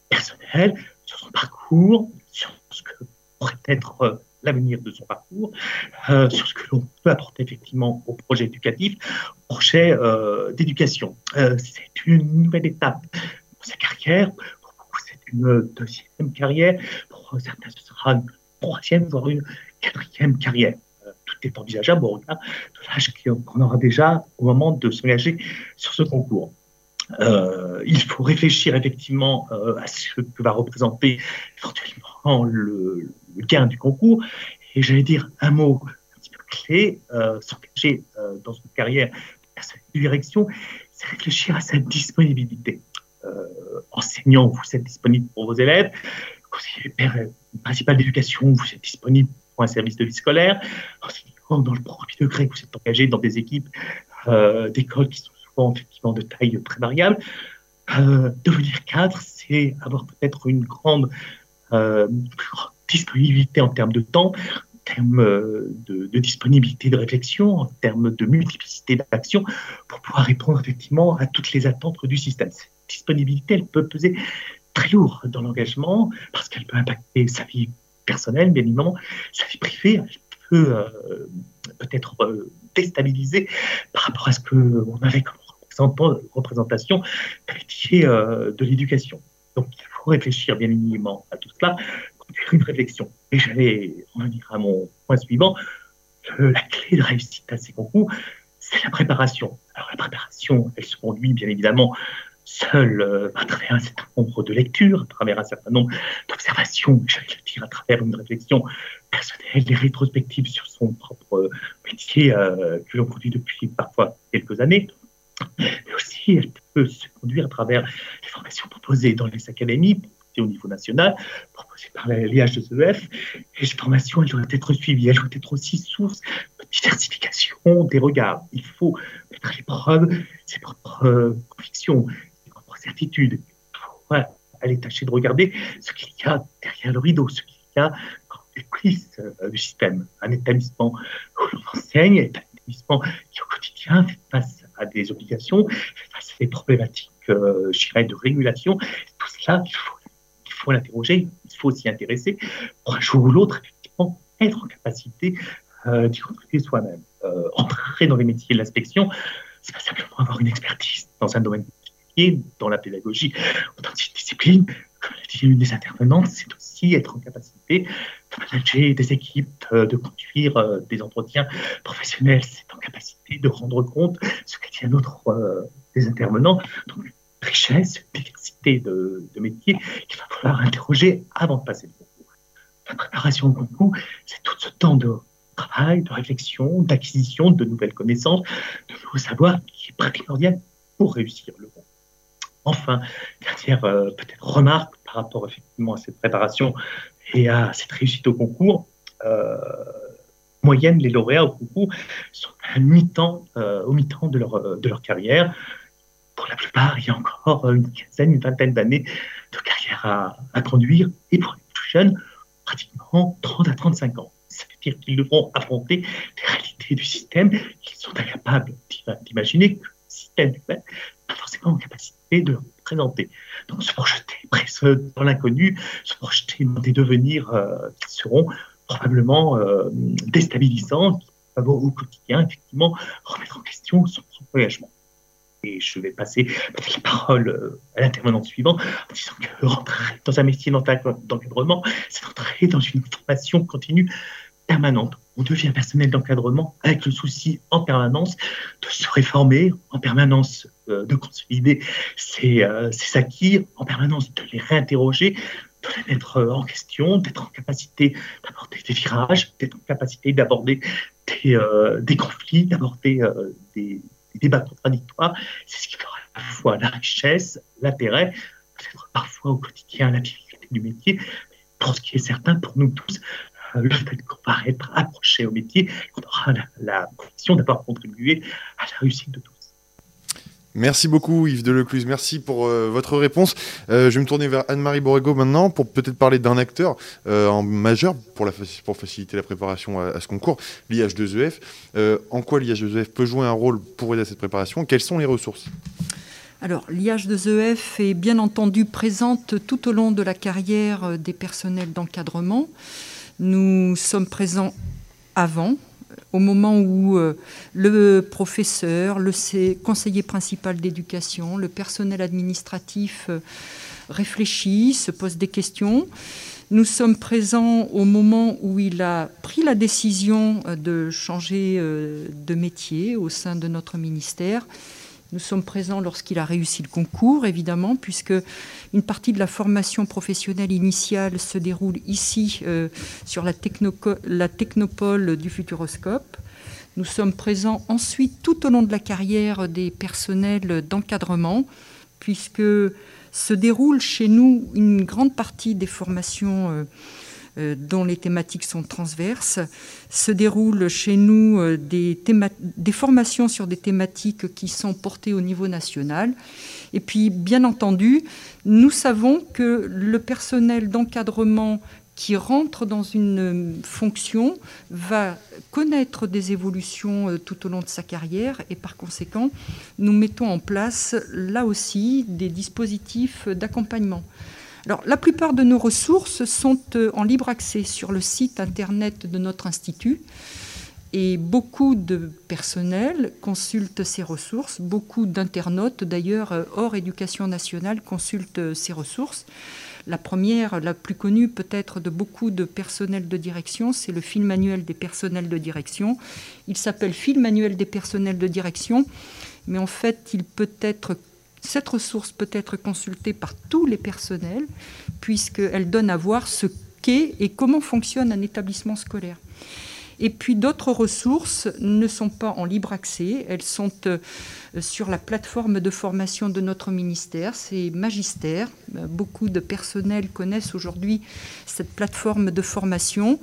personnelle sur son parcours, sur ce que pourrait être euh, l'avenir de son parcours, euh, sur ce que l'on peut apporter effectivement au projet éducatif, au projet euh, d'éducation. c'est une nouvelle étape pour sa carrière. Pour beaucoup, c'est une deuxième carrière. Pour certains, ce sera une troisième, voire une quatrième carrière. tout est envisageable au regard de l'âge qu'on aura déjà au moment de s'engager sur ce concours. Euh, il faut réfléchir effectivement euh, à ce que va représenter éventuellement le, gain du concours. Et j'allais dire un mot un petit peu clé, euh, s'engager euh, dans une carrière de direction, c'est réfléchir à sa disponibilité. enseignant, vous êtes disponible pour vos élèves. Conseiller principal d'éducation, vous êtes disponible un service de vie scolaire. Enseignant dans le premier degré, vous êtes engagé dans des équipes d'écoles qui sont effectivement de taille très variable. Euh, devenir cadre, c'est avoir peut-être une grande, euh, disponibilité en termes de temps, en termes euh, de, disponibilité de réflexion, en termes de multiplicité d'actions, pour pouvoir répondre effectivement à toutes les attentes du système. Cette disponibilité, elle peut peser très lourd dans l'engagement, parce qu'elle peut impacter sa vie personnelle, bien évidemment, sa vie privée, elle peut peut-être déstabiliser par rapport à ce qu'on avait comme représentation qualifiée euh, de l'éducation. Donc il faut réfléchir bien évidemment à tout cela, conduire une réflexion. Et j'allais revenir à mon point suivant. la clé de réussite à ces concours, c'est la préparation. Alors la préparation, elle se conduit bien évidemment seule euh, à travers un certain nombre de lectures, à travers un certain nombre d'observations, j'allais le dire, à travers une réflexion personnelle et rétrospective sur son propre métier euh, que l'on conduit depuis parfois quelques années mais aussi elle peut se conduire à travers les formations proposées dans les académies, au niveau national, proposées par l'IHEF. Et ces formations, elles doivent être suivies, elles doivent être aussi source de diversification des regards. Il faut mettre à l'épreuve ses propres euh, convictions, Il faut aller tâcher de regarder ce qu'il y a derrière le rideau, ce qu'il y a dans les coulisses euh, du système. Un établissement où l'on enseigne un établissement qui, au quotidien, fait face à des obligations, face à des problématiques, euh, je dirais, de régulation. Tout cela, il faut, il faut l'interroger, il faut s'y intéresser pour un jour ou l'autre, effectivement, être en capacité euh, d'y contribuer soi-même. Euh, entrer dans les métiers de l'inspection, c'est pas simplement avoir une expertise dans un domaine dans la pédagogie ou dans une discipline, comme l'a dit une des intervenantes, c'est aussi être en capacité de manager des équipes, euh, de conduire euh, des entretiens professionnels, c'est en capacité de rendre compte, ce qu'a dit un autre euh, des intervenants, donc richesse, diversité de, de métiers qu'il va falloir interroger avant de passer le concours. La préparation au concours, c'est tout ce temps de travail, de réflexion, d'acquisition de nouvelles connaissances, de nouveaux savoirs qui est primordial pour réussir le concours. Enfin, dernière euh, peut-être remarque par rapport effectivement à cette préparation et à cette réussite au concours. Euh, moyenne, les lauréats au concours sont euh, au mi-temps de leur, de leur carrière. Pour la plupart, il y a encore une quinzaine, une vingtaine d'années de carrière à, à, conduire. Et pour les plus jeunes, pratiquement 30 à 35 ans. Ça veut dire qu'ils devront affronter les réalités du système qu'ils sont incapables d'imaginer que le système pas forcément en capacité de présenter. Donc se projeter dans l'inconnu, se projeter dans des devenirs euh, qui seront probablement euh, déstabilisants, qui peuvent au quotidien effectivement remettre en question son propre engagement. Et je vais passer la parole euh, à l'intervenant suivant en disant que rentrer dans un métier d'encadrement, c'est entrer dans une formation continue permanente. On devient personnel d'encadrement avec le souci en permanence de se réformer, en permanence euh, de consolider ses, euh, acquis, en permanence de les réinterroger, de les mettre en question, d'être en capacité d'aborder des virages, d'être en capacité d'aborder des, conflits, d'aborder des, débats contradictoires. C'est ce qui fera à la fois la richesse, l'intérêt, peut-être parfois au quotidien la difficulté du métier. Pour ce qui est certain, pour nous tous, euh, qu'on va être approché au métier, qu'on aura la, la conviction d'avoir contribué à la réussite de tous. Merci beaucoup Yves Delecluse, merci pour euh, votre réponse. Euh, je vais me tourner vers Anne-Marie Borrego maintenant pour peut-être parler d'un acteur euh, en majeur pour, la, pour, faciliter la préparation à, à ce concours, l'IH2EF. E en quoi l'IH2EF e peut jouer un rôle pour aider à cette préparation? Quelles sont les ressources? Alors, l'IH2EF e est bien entendu présente tout au long de la carrière des personnels d'encadrement. Nous sommes présents avant, au moment où euh, le professeur, le conseiller principal d'éducation, le personnel administratif euh, réfléchit, se pose des questions. Nous sommes présents au moment où il a pris la décision euh, de changer de métier au sein de notre ministère. Nous sommes présents lorsqu'il a réussi le concours, évidemment, puisque une partie de la formation professionnelle initiale se déroule ici, euh, sur la, technopole du Futuroscope. Nous sommes présents ensuite tout au long de la carrière des personnels d'encadrement, puisque se déroule chez nous une grande partie des formations euh, dont les thématiques sont transverses. Se déroulent chez nous euh, des, des formations sur des thématiques qui sont portées au niveau national. Et puis, bien entendu, nous savons que le personnel d'encadrement qui rentre dans une fonction va connaître des évolutions euh, tout au long de sa carrière et par conséquent, nous mettons en place là aussi des dispositifs d'accompagnement. La plupart de nos ressources sont euh, en libre accès sur le site internet de notre institut. Et beaucoup de personnel consultent ces ressources, beaucoup d'internautes d'ailleurs euh, hors éducation nationale consultent euh, ces ressources. La première, la plus connue peut-être de beaucoup de personnel de direction, c'est le fil manuel des personnels de direction. Il s'appelle fil manuel des personnels de direction, mais en fait il peut être cette ressource peut être consultée par tous les personnels, puisqu'elle donne à voir ce qu'est et comment fonctionne un établissement scolaire. Et puis d'autres ressources ne sont pas en libre accès, elles sont euh, sur la plateforme de formation de notre ministère, c'est Magistère. Beaucoup de personnels connaissent aujourd'hui cette plateforme de formation.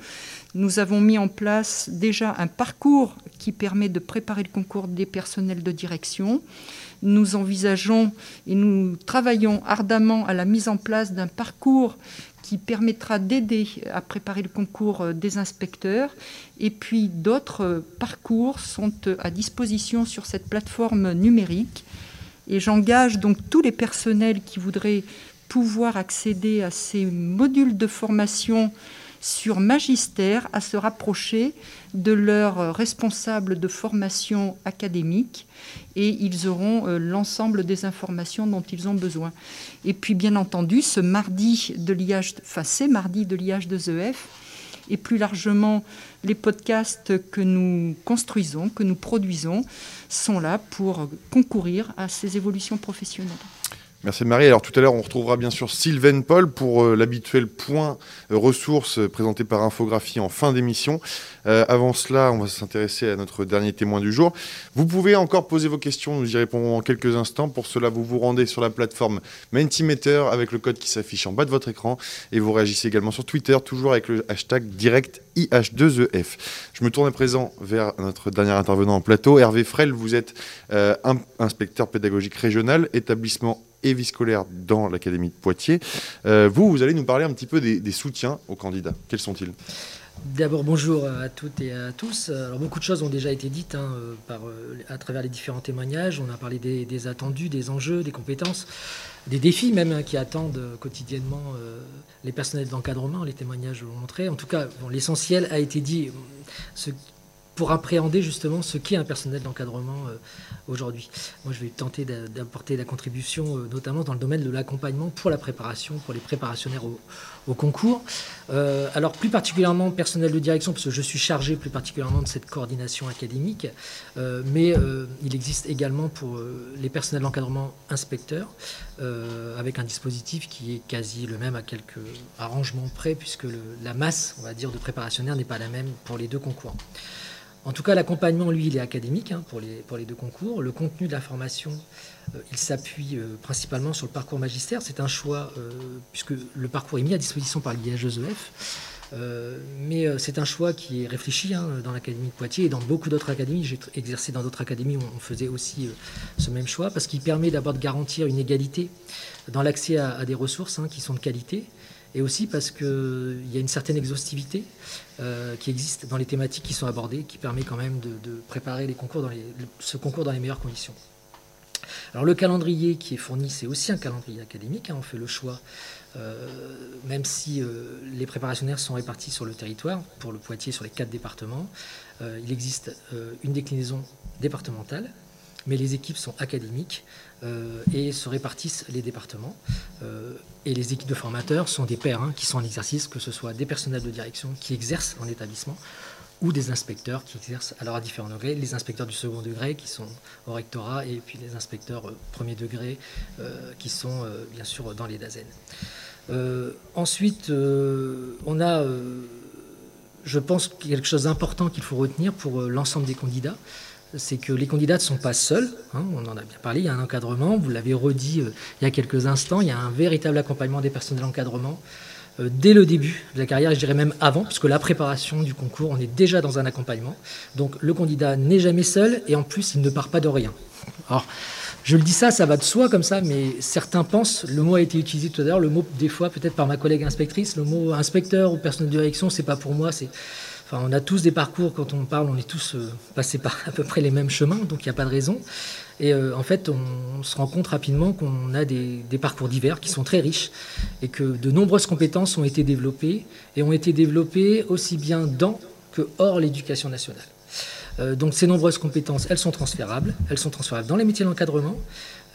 Nous avons mis en place déjà un parcours qui permet de préparer le concours des personnels de direction nous envisageons et nous travaillons ardemment à la mise en place d'un parcours qui permettra d'aider à préparer le concours euh, des inspecteurs. Et puis d'autres euh, parcours sont euh, à disposition sur cette plateforme numérique. Et j'engage donc tous les personnels qui voudraient pouvoir accéder à ces modules de formation sur Magistère à se rapprocher de leurs responsables de formation académique et ils auront euh, l'ensemble des informations dont ils ont besoin. Et puis bien entendu, ce mardi de l'IH, enfin c'est mardi de l'IH de ZEF, et plus largement les podcasts que nous construisons, que nous produisons, sont là pour concourir à ces évolutions professionnelles. Merci Marie. Alors tout à l'heure, on retrouvera bien sûr Sylvain Paul pour euh, l'habituel point euh, ressources euh, présenté par Infographie en fin d'émission. avant cela, on va s'intéresser à notre dernier témoin du jour. Vous pouvez encore poser vos questions, nous y répondrons en quelques instants. Pour cela, vous vous rendez sur la plateforme Mentimeter avec le code qui s'affiche en bas de votre écran et vous réagissez également sur Twitter, toujours avec le hashtag direct IH2EF. Je me tourne à présent vers notre dernier intervenant en plateau. Hervé Frel, vous êtes inspecteur pédagogique régional, établissement et vie scolaire dans l'Académie de Poitiers. Euh, vous, vous allez nous parler un petit peu des, soutiens aux candidats. Quels sont-ils? D'abord, bonjour à toutes et à tous. Alors, beaucoup de choses ont déjà été dites hein, par, euh, à travers les différents témoignages. On a parlé des, attendus, des enjeux, des compétences, des défis même hein, qui attendent quotidiennement euh, les personnels d'encadrement. Les témoignages l'ont montré. En tout cas, l'essentiel a été dit. Ce pour appréhender justement ce qu'est un personnel d'encadrement euh, aujourd'hui. Moi, je vais tenter d'apporter la contribution, euh, notamment dans le domaine de l'accompagnement pour la préparation, pour les préparationnaires au, concours. Euh, alors, plus particulièrement personnel de direction, parce que je suis chargé plus particulièrement de cette coordination académique, mais il existe également pour les personnels d'encadrement inspecteurs, avec un dispositif qui est quasi le même à quelques arrangements près, puisque la masse, on va dire, de préparationnaires n'est pas la même pour les deux concours. En tout cas, l'accompagnement, lui, il est académique hein, pour, les, deux concours. Le contenu de la formation, euh, il s'appuie euh, principalement sur le parcours magistère. C'est un choix, euh, puisque le parcours est mis à disposition par l'IHESEF. mais c'est un choix qui est réfléchi hein, dans l'Académie de Poitiers et dans beaucoup d'autres académies. J'ai exercé dans d'autres académies où on faisait aussi ce même choix, parce qu'il permet d'abord de garantir une égalité dans l'accès à, des ressources hein, qui sont de qualité, et aussi parce qu'il y a une certaine exhaustivité euh, qui existe dans les thématiques qui sont abordées, qui permet quand même de, préparer les concours dans ce concours dans les meilleures conditions. Alors le calendrier qui est fourni, c'est aussi un calendrier académique. Hein. on fait le choix, euh, même si euh, les préparationnaires sont répartis sur le territoire, pour le Poitiers sur les quatre départements, il existe une déclinaison départementale, mais les équipes sont académiques et se répartissent les départements. Euh, et les équipes de formateurs sont des pairs hein, qui sont en exercice, que ce soit des personnels de direction qui exercent en établissement ou des inspecteurs qui exercent alors à différents degrés, les inspecteurs du second degré qui sont au rectorat et puis les inspecteurs euh, premier degré qui sont bien sûr dans les DAZEN. ensuite, on a, je pense, quelque chose d'important qu'il faut retenir pour l'ensemble des candidats, c'est que les candidats ne sont pas seuls, hein, on en a bien parlé, il y a un encadrement, vous l'avez redit euh, il y a quelques instants, il y a un véritable accompagnement des personnels d'encadrement euh, dès le début de la carrière, je dirais même avant, puisque la préparation du concours, on est déjà dans un accompagnement. Donc le candidat n'est jamais seul et en plus, il ne part pas de rien. Alors, je le dis ça, ça va de soi comme ça, mais certains pensent, le mot a été utilisé tout à l'heure, le mot des fois peut-être par ma collègue inspectrice, le mot inspecteur ou personnel de direction, c'est pas pour moi, c'est on a tous des parcours, quand on parle, on est tous euh, passés par à peu près les mêmes chemins, donc il n'y a pas de raison. Et euh, en fait, on, se rend compte rapidement qu'on a des, parcours divers qui sont très riches et que de nombreuses compétences ont été développées et ont été développées aussi bien dans que hors l'éducation nationale. Euh, donc ces nombreuses compétences, elles sont transférables, elles sont transférables dans les métiers d'encadrement.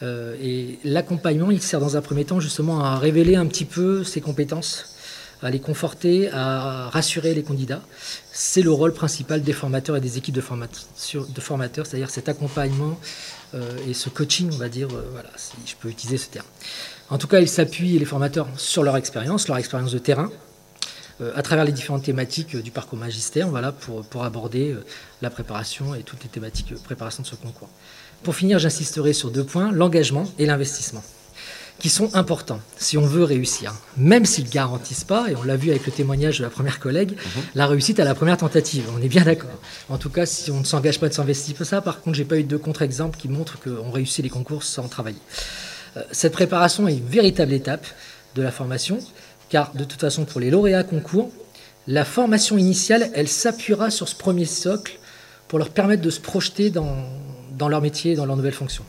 et l'accompagnement, il sert dans un premier temps justement à révéler un petit peu ces compétences à les conforter, à rassurer les candidats. C'est le rôle principal des formateurs et des équipes de, formateurs, c'est-à-dire cet accompagnement euh, et ce coaching, on va dire, euh, voilà, si je peux utiliser ce terme. En tout cas, ils s'appuient, les formateurs, sur leur expérience, leur expérience de terrain, euh, à travers les différentes thématiques du parcours magistère, voilà, pour, pour aborder la préparation et toutes les thématiques de préparation de ce concours. Pour finir, j'insisterai sur deux points, l'engagement et l'investissement qui sont importants si on veut réussir. Même s'ils ne garantissent pas, et on l'a vu avec le témoignage de la première collègue, mhm. la réussite à la première tentative. On est bien d'accord. En tout cas, si on ne s'engage pas, de s'investir pas ça. Par contre, j'ai pas eu de contre-exemple qui montre qu'on réussit les concours sans travailler. Euh, cette préparation est une véritable étape de la formation, car de toute façon, pour les lauréats concours, la formation initiale, elle s'appuiera sur ce premier socle pour leur permettre de se projeter dans, dans leur métier, dans leur nouvelle fonction.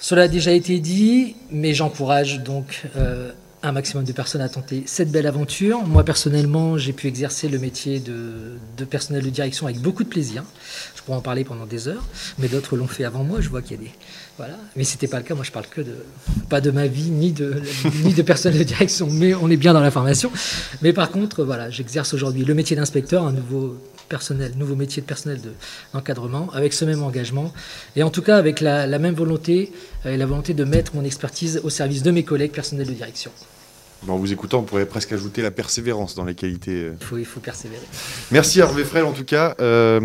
Cela a déjà été dit, mais j'encourage donc euh, un maximum de personnes à tenter cette belle aventure. Moi, personnellement, j'ai pu exercer le métier de, personnel de direction avec beaucoup de plaisir. Je pourrais en parler pendant des heures, mais d'autres l'ont fait avant moi. Je vois qu'il y a des. Voilà. Mais ce n'était pas le cas. Moi, je parle que de. Ma vie, ni de, ni de personnel de direction, mais on est bien dans la formation. Mais par contre, voilà, j'exerce aujourd'hui le métier d'inspecteur, un nouveau personnel, nouveau métier de personnel d'encadrement, avec ce même engagement, et en tout cas avec la, même volonté, et la volonté de mettre mon expertise au service de mes collègues personnels de direction. En vous écoutant, on pourrait presque ajouter la persévérance dans les qualités. Euh. Il faut, il faut persévérer. Merci Hervé Frel, en tout cas. Euh,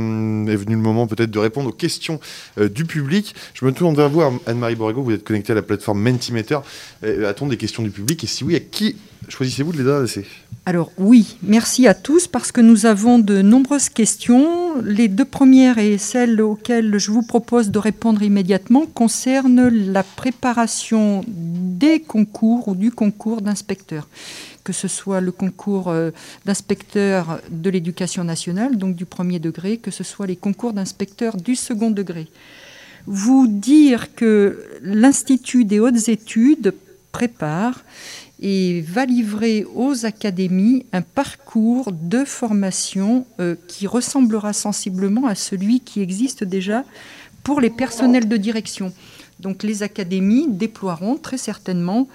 est venu le moment peut-être de répondre aux questions euh, du public. Je me tourne vers vous, Anne-Marie Borrego. Vous êtes connectée à la plateforme Mentimeter. A-t-on des questions du public? Et si oui, à qui choisissez-vous de les adresser Alors oui, merci à tous parce que nous avons de nombreuses questions. Les deux premières et celles auxquelles je vous propose de répondre immédiatement concernent la préparation des concours ou du concours d'inspecteur que ce soit le concours euh, d'inspecteur de l'éducation nationale, donc du premier degré, que ce soit les concours d'inspecteur du second degré. Vous dire que l'Institut des hautes études prépare et va livrer aux académies un parcours de formation euh, qui ressemblera sensiblement à celui qui existe déjà pour les personnels de direction. Donc les académies déploieront très certainement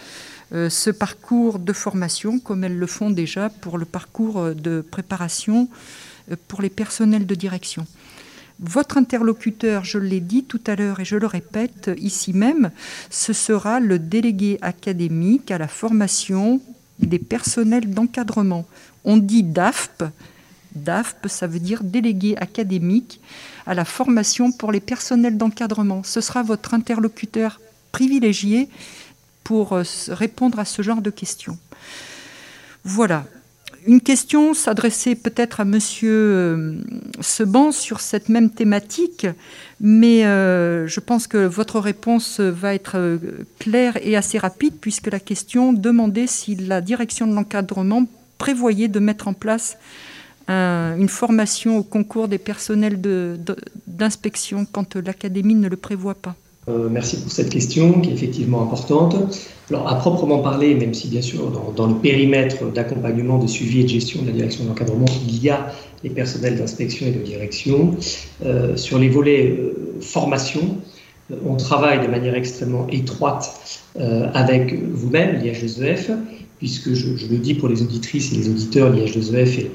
euh, ce parcours de formation comme elles le font déjà pour le parcours euh, de préparation pour les personnels de direction. Votre interlocuteur, je l'ai dit tout à l'heure et je le répète ici même, ce sera le délégué académique à la formation des personnels d'encadrement. On dit DAFP. DAFP, ça veut dire délégué académique à la formation pour les personnels d'encadrement. Ce sera votre interlocuteur privilégié pour euh, répondre à ce genre de questions. Voilà, une question s'adressait peut-être à Monsieur euh, Seban sur cette même thématique, mais euh, je pense que votre réponse va être euh, claire et assez rapide, puisque la question demandait si la direction de l'encadrement prévoyait de mettre en place une formation au concours des personnels d'inspection quand l'académie ne le prévoit pas. Euh, merci pour cette question qui est effectivement importante. Alors, à proprement parler, même si bien sûr dans, le périmètre d'accompagnement, de suivi et de gestion de la direction de l'encadrement, il y a les personnels d'inspection et de direction, euh, sur les volets euh, formation, on travaille de manière extrêmement étroite avec vous-même, l'IH2EF, puisque je, le dis pour les auditrices et les auditeurs, l'IH2EF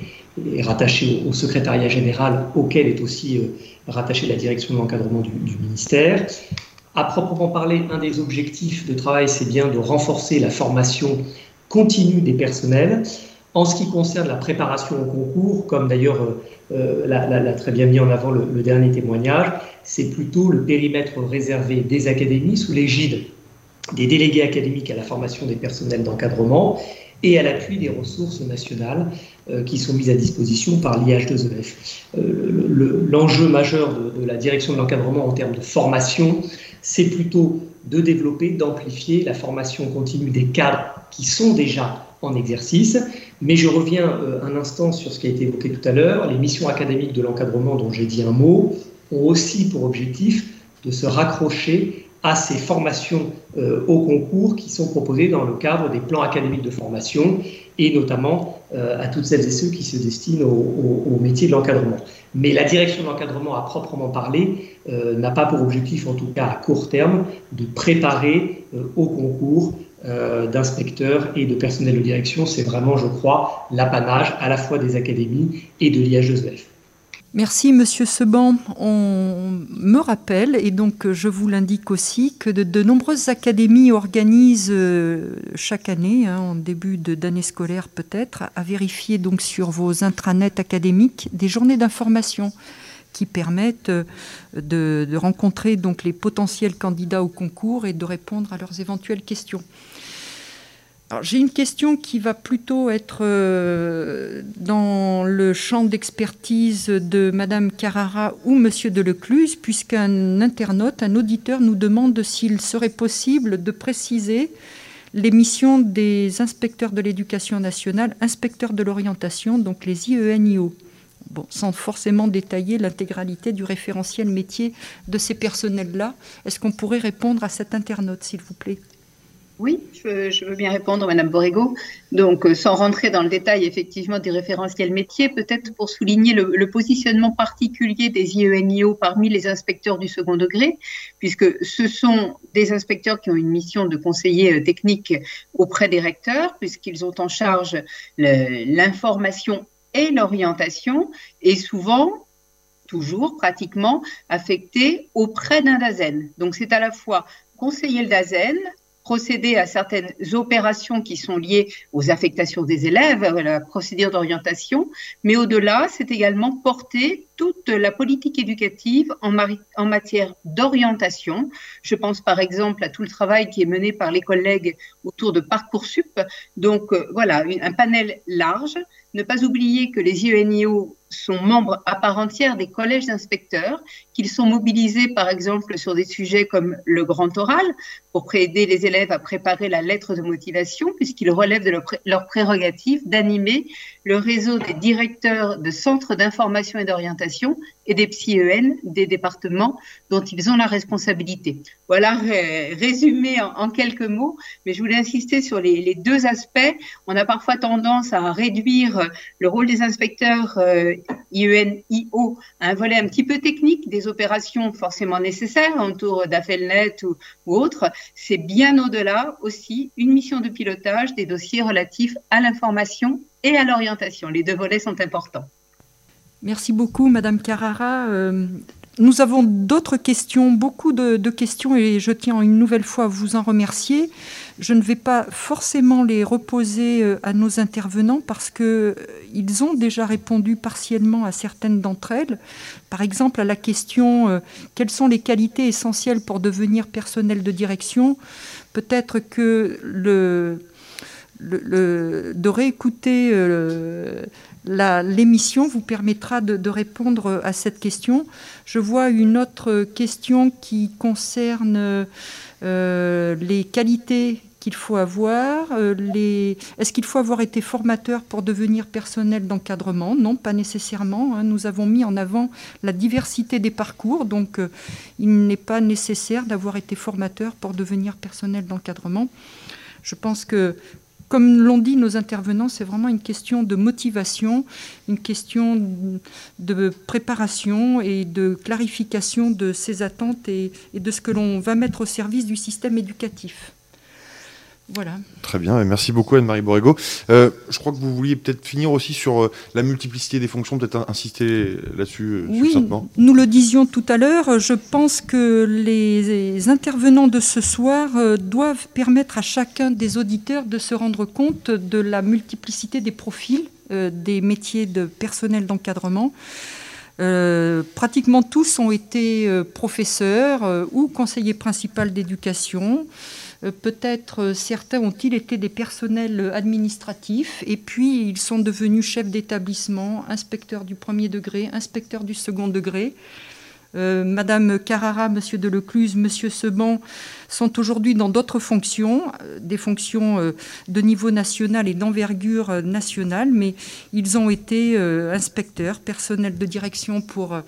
est, rattaché au, secrétariat général auquel est aussi rattachée la direction de l'encadrement du, ministère. À proprement parler, un des objectifs de travail, c'est bien de renforcer la formation continue des personnels. En ce qui concerne la préparation au concours, comme d'ailleurs euh, l'a très bien mis en avant le, dernier témoignage, c'est plutôt le périmètre réservé des académies sous l'égide des délégués académiques à la formation des personnels d'encadrement et à l'appui des ressources nationales euh, qui sont mises à disposition par l'IH2EF. Euh, l'enjeu majeur de, la direction de l'encadrement en termes de formation, c'est plutôt de développer, d'amplifier la formation continue des cadres qui sont déjà en exercice. Mais je reviens euh, un instant sur ce qui a été évoqué tout à l'heure. Les missions académiques de l'encadrement dont j'ai dit un mot ont aussi pour objectif de se raccrocher à ces formations euh, au concours qui sont proposées dans le cadre des plans académiques de formation et notamment euh, à toutes celles et ceux qui se destinent au, métier de l'encadrement. Mais la direction de l'encadrement à proprement parler euh, n'a pas pour objectif, en tout cas à court terme, de préparer au concours d'inspecteurs et de personnel de direction. C'est vraiment, je crois, l'apanage à la fois des académies et de l'IH2EF. Merci Monsieur Seban. On me rappelle, et donc je vous l'indique aussi, que de, nombreuses académies organisent euh, chaque année, hein, en début d'année scolaire peut-être, à vérifier donc sur vos intranets académiques des journées d'information qui permettent euh, de, de rencontrer donc les potentiels candidats au concours et de répondre à leurs éventuelles questions. J'ai une question qui va plutôt être euh, dans le champ d'expertise de Madame Carrara ou Monsieur Delecluse, puisqu'un internaute, un auditeur nous demande s'il serait possible de préciser les missions des inspecteurs de l'éducation nationale, inspecteurs de l'orientation, donc les IENIO. Bon, sans forcément détailler l'intégralité du référentiel métier de ces personnels-là. Est-ce qu'on pourrait répondre à cet internaute, s'il vous plaît? Oui, je veux, bien répondre, Madame Borrego. Donc, euh, sans rentrer dans le détail effectivement des référentiels métiers, peut-être pour souligner le, positionnement particulier des IENIO parmi les inspecteurs du second degré, puisque ce sont des inspecteurs qui ont une mission de conseiller euh, technique auprès des recteurs, puisqu'ils ont en charge l'information et l'orientation, et souvent toujours pratiquement affectés auprès d'un DAZEN. Donc c'est à la fois conseiller le DAZEN, procéder à certaines opérations qui sont liées aux affectations des élèves, à la procédure d'orientation, mais au-delà, c'est également porter toute la politique éducative en, matière d'orientation. Je pense par exemple à tout le travail qui est mené par les collègues autour de Parcoursup. Donc euh, voilà, un panel large. Ne pas oublier que les IENIO sont membres à part entière des collèges d'inspecteurs, qu'ils sont mobilisés par exemple sur des sujets comme le grand oral, pour aider les élèves à préparer la lettre de motivation, puisqu'ils relèvent de leur, prérogative d'animer le réseau des directeurs de centres d'information et d'orientation et des psy-EN des départements dont ils ont la responsabilité. Voilà, résumé en, quelques mots, mais je voulais insister sur les, deux aspects. On a parfois tendance à réduire le rôle des inspecteurs euh, IEN, IO à un volet un petit peu technique des opérations forcément nécessaires autour d'Affelnet ou, ou autres. C'est bien au-delà aussi une mission de pilotage des dossiers relatifs à l'information et à l'orientation. Les deux volets sont importants. Merci beaucoup, Madame Carrara. Euh, nous avons d'autres questions, beaucoup de, questions, et je tiens une nouvelle fois à vous en remercier. Je ne vais pas forcément les reposer euh, à nos intervenants parce qu'ils euh, ont déjà répondu partiellement à certaines d'entre elles. Par exemple, à la question quelles sont les qualités essentielles pour devenir personnel de direction Peut-être que de réécouter l'émission vous permettra de, répondre à cette question. Je vois une autre question qui concerne euh, les qualités qu'il faut avoir. Euh, est-ce qu'il faut avoir été formateur pour devenir personnel d'encadrement? Non, pas nécessairement. Hein. Nous avons mis en avant la diversité des parcours, donc euh, il n'est pas nécessaire d'avoir été formateur pour devenir personnel d'encadrement. Je pense que comme l'ont dit nos intervenants, c'est vraiment une question de motivation, une question de préparation et de clarification de ces attentes et, de ce que l'on va mettre au service du système éducatif. Voilà. Très bien, merci beaucoup Anne-Marie Borrego. Euh, je crois que vous vouliez peut-être finir aussi sur euh, la multiplicité des fonctions, peut-être insister là-dessus euh, oui, Nous le disions tout à l'heure, je pense que les intervenants de ce soir doivent permettre à chacun des auditeurs de se rendre compte de la multiplicité des profils des métiers de personnel d'encadrement. pratiquement tous ont été professeurs ou conseillers principaux d'éducation. Euh, peut-être euh, certains ont-ils été des personnels administratifs et puis ils sont devenus chefs d'établissement, inspecteurs du premier degré, inspecteurs du second degré. Euh, Madame Carrara, Monsieur Delecluse, Monsieur Seban sont aujourd'hui dans d'autres fonctions, des fonctions de niveau national et d'envergure nationale, mais ils ont été inspecteurs, personnels de direction pour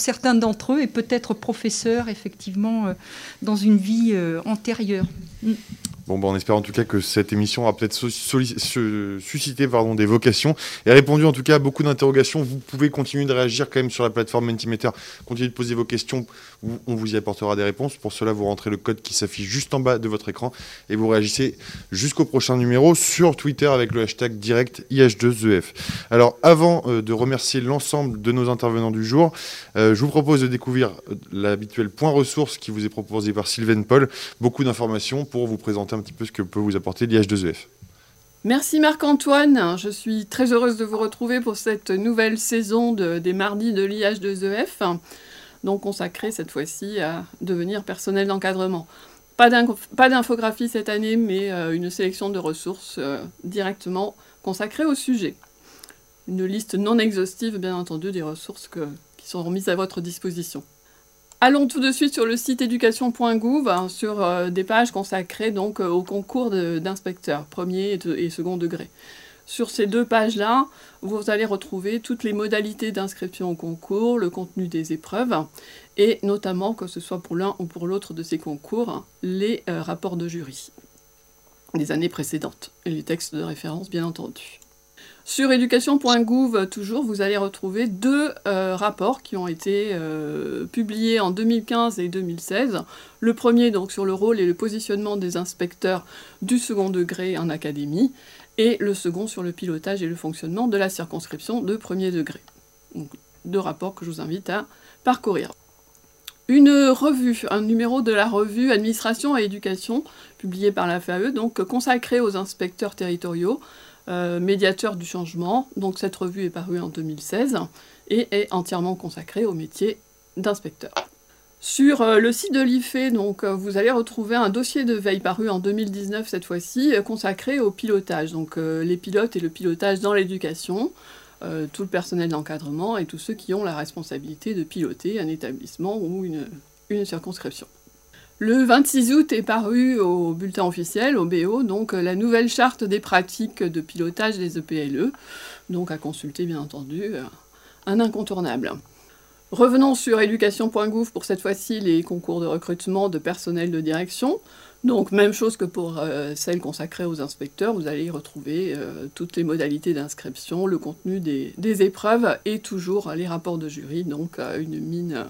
certains d'entre eux et peut-être professeurs effectivement euh, dans une vie euh, antérieure. Bon, on espère en tout cas que cette émission a peut-être suscité pardon, des vocations et répondu en tout cas à beaucoup d'interrogations. Vous pouvez continuer de réagir quand même sur la plateforme Mentimeter, continuer de poser vos questions, on vous y apportera des réponses. Pour cela, vous rentrez le code qui s'affiche juste en bas de votre écran et vous réagissez jusqu'au prochain numéro sur Twitter avec le hashtag direct IH2EF. Alors, avant euh, de remercier l'ensemble de nos intervenants du jour, euh, je vous propose de découvrir euh, l'habituel point ressources qui vous est proposé par Sylvain Paul. Beaucoup d'informations pour vous présenter un petit peu ce que peut vous apporter l'IH2EF. Merci Marc-Antoine, je suis très heureuse de vous retrouver pour cette nouvelle saison des mardis de l'IH2EF, donc consacrée cette fois-ci à devenir personnel d'encadrement. Pas d'infographie cette année, mais euh, une sélection de ressources euh, directement consacrées au sujet. Une liste non exhaustive, bien entendu, des ressources qui seront mises à votre disposition. Allons tout de suite sur le site éducation.gouv, hein, sur euh, des pages consacrées donc au concours d'inspecteurs, premier et, second degré. Sur ces deux pages-là, vous allez retrouver toutes les modalités d'inscription au concours, le contenu des épreuves, et notamment, que ce soit pour l'un ou pour l'autre de ces concours, les euh, rapports de jury des années précédentes, et les textes de référence, bien entendu. Sur éducation.gouv, toujours, vous allez retrouver deux euh, rapports qui ont été euh, publiés en 2015 et 2016. Le premier, donc, sur le rôle et le positionnement des inspecteurs du second degré en académie, et le second sur le pilotage et le fonctionnement de la circonscription de premier degré. deux rapports que je vous invite à parcourir. Une revue, un numéro de la revue Administration et Éducation, publié par la FAE, donc consacré aux inspecteurs territoriaux, euh, médiateur du changement. Donc cette revue est parue en 2016 et est entièrement consacrée au métier d'inspecteur. Sur euh, le site de l'IFE, donc, euh, vous allez retrouver un dossier de veille paru en 2019 cette fois-ci, consacré au pilotage, donc les pilotes et le pilotage dans l'éducation. euh, tout le personnel d'encadrement et tous ceux qui ont la responsabilité de piloter un établissement ou une, une circonscription. Le 26 août est paru au bulletin officiel, au BO, donc la nouvelle charte des pratiques de pilotage des EPLE, donc à consulter bien entendu, un incontournable. Revenons sur éducation.gouv pour cette fois-ci les concours de recrutement de personnel de direction. Donc même chose que pour euh, celles consacrées aux inspecteurs, vous allez y retrouver euh, toutes les modalités d'inscription, le contenu des, épreuves et toujours les rapports de jury, donc euh, une mine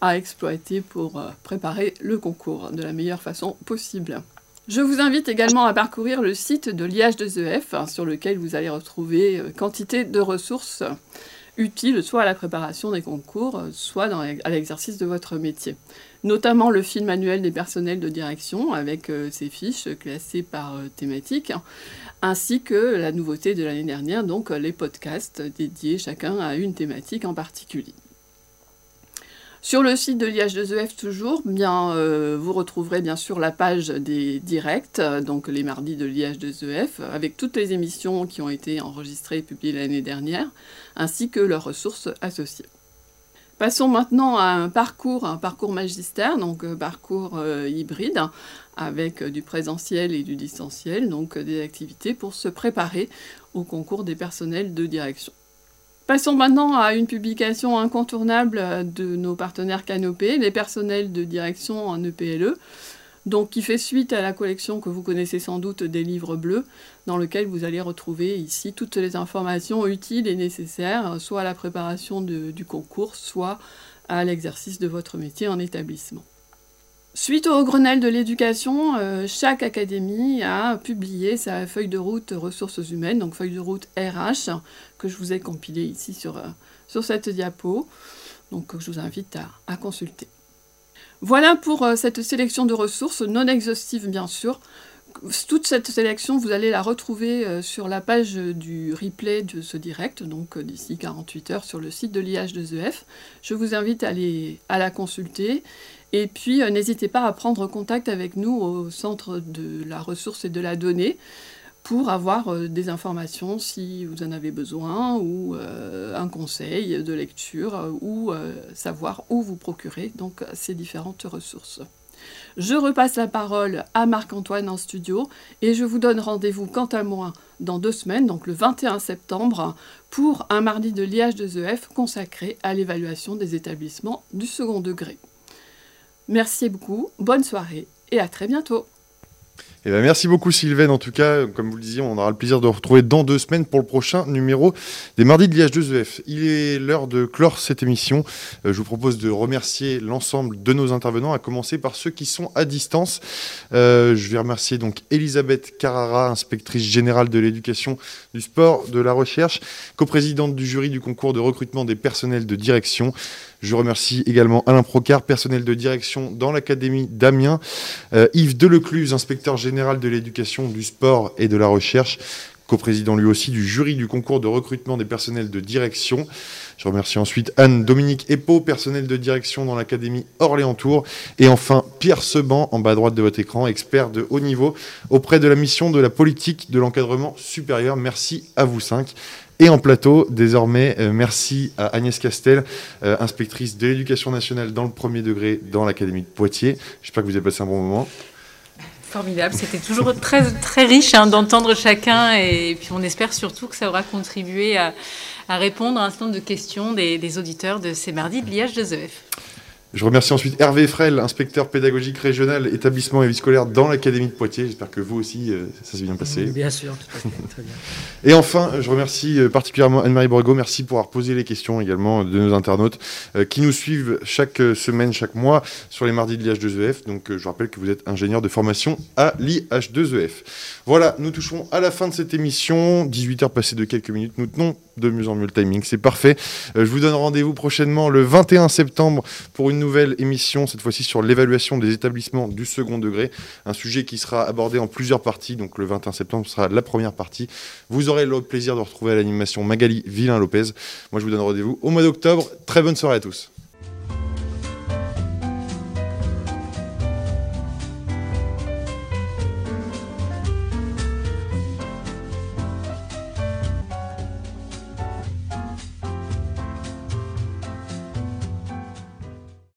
à exploiter pour préparer le concours de la meilleure façon possible. Je vous invite également à parcourir le site de l'IH2EF hein, sur lequel vous allez retrouver quantité de ressources utile soit à la préparation des concours, soit à l'exercice de votre métier. Notamment le film manuel des personnels de direction avec euh, ses fiches classées par euh, thématique, ainsi que la nouveauté de l'année dernière, donc les podcasts dédiés chacun à une thématique en particulier. Sur le site de l'IH2EF toujours, bien, euh, vous retrouverez bien sûr la page des directs, donc les mardis de l'IH2EF, avec toutes les émissions qui ont été enregistrées et publiées l'année dernière, ainsi que leurs ressources associées. Passons maintenant à un parcours, un parcours magistère, donc euh, parcours euh, hybride, avec du présentiel et du distanciel, donc des activités pour se préparer au concours des personnels de direction. Passons maintenant à une publication incontournable de nos partenaires Canopé, les personnels de direction en EPLE, donc qui fait suite à la collection que vous connaissez sans doute des livres bleus, dans lequel vous allez retrouver ici toutes les informations utiles et nécessaires, soit à la préparation du concours, soit à l'exercice de votre métier en établissement. Suite au Grenelle de l'éducation, euh, chaque académie a publié sa feuille de route ressources humaines, donc feuille de route RH, que je vous ai compilée ici sur, euh, sur cette diapo, donc je vous invite à, consulter. Voilà pour euh, cette sélection de ressources, non exhaustive bien sûr. Toute cette sélection, vous allez la retrouver sur la page du replay de ce direct, donc d'ici 48 heures sur le site de l'IH2EF. Je vous invite à, aller, à la consulter et puis, euh, n'hésitez pas à prendre contact avec nous au centre de la ressource et de la donnée pour avoir euh, des informations si vous en avez besoin ou euh, un conseil de lecture ou savoir où vous procurer donc ces différentes ressources. Je repasse la parole à Marc-Antoine en studio et je vous donne rendez-vous quant à moi dans deux semaines, donc le 21 septembre, pour un mardi de liage de ZEF consacré à l'évaluation des établissements du second degré. Merci beaucoup, bonne soirée et à très bientôt. Eh ben, merci beaucoup Sylvain. En tout cas, comme vous le disiez, on aura le plaisir de vous retrouver dans deux semaines pour le prochain numéro des mardis de l'IH2EF. Il est l'heure de clore cette émission. Euh, je vous propose de remercier l'ensemble de nos intervenants, à commencer par ceux qui sont à distance. Euh, je vais remercier donc Elisabeth Carrara, inspectrice générale de l'éducation, du sport, de la recherche, coprésidente du jury du concours de recrutement des personnels de direction. Je remercie également Alain Procard, personnel de direction dans l'Académie d'Amiens, euh, Yves Delecluse, inspecteur général de l'éducation, du sport et de la recherche, coprésident lui aussi du jury du concours de recrutement des personnels de direction. Je remercie ensuite Anne-Dominique Epo, personnel de direction dans l'Académie Orléans-Tours. Et enfin, Pierre Seban, en bas à droite de votre écran, expert de haut niveau auprès de la mission de la politique de l'encadrement supérieur. Merci à vous cinq. Et en plateau, désormais, euh, merci à Agnès Castel, euh, inspectrice de l'éducation nationale dans le premier degré dans l'Académie de Poitiers. J'espère que vous avez passé un bon moment. Formidable, c'était toujours très, très riche hein, d'entendre chacun et, puis on espère surtout que ça aura contribué à, répondre à un certain nombre de questions des, des auditeurs de ces mardis de l'IH2EF. Je remercie ensuite Hervé Frel, inspecteur pédagogique régional, établissement et vie scolaire dans l'Académie de Poitiers. J'espère que vous aussi, euh, ça s'est bien passé. Bien sûr, tout à fait. Très bien. Et enfin, je remercie euh, particulièrement Anne-Marie Borgo. Merci pour avoir posé les questions également de nos internautes euh, qui nous suivent chaque semaine, chaque mois sur les mardis de l'IH2EF. Donc, je rappelle que vous êtes ingénieur de formation à l'IH2EF. Voilà, nous touchons à la fin de cette émission. 18h passées de quelques minutes. Nous tenons de mieux en mieux le timing. C'est parfait. je vous donne rendez-vous prochainement le 21 septembre pour une nouvelle émission, cette fois-ci sur l'évaluation des établissements du second degré, un sujet qui sera abordé en plusieurs parties, donc le 21 septembre sera la première partie. Vous aurez le plaisir de retrouver à l'animation Magali Villain-Lopez. Moi je vous donne rendez-vous au mois d'octobre. Très bonne soirée à tous.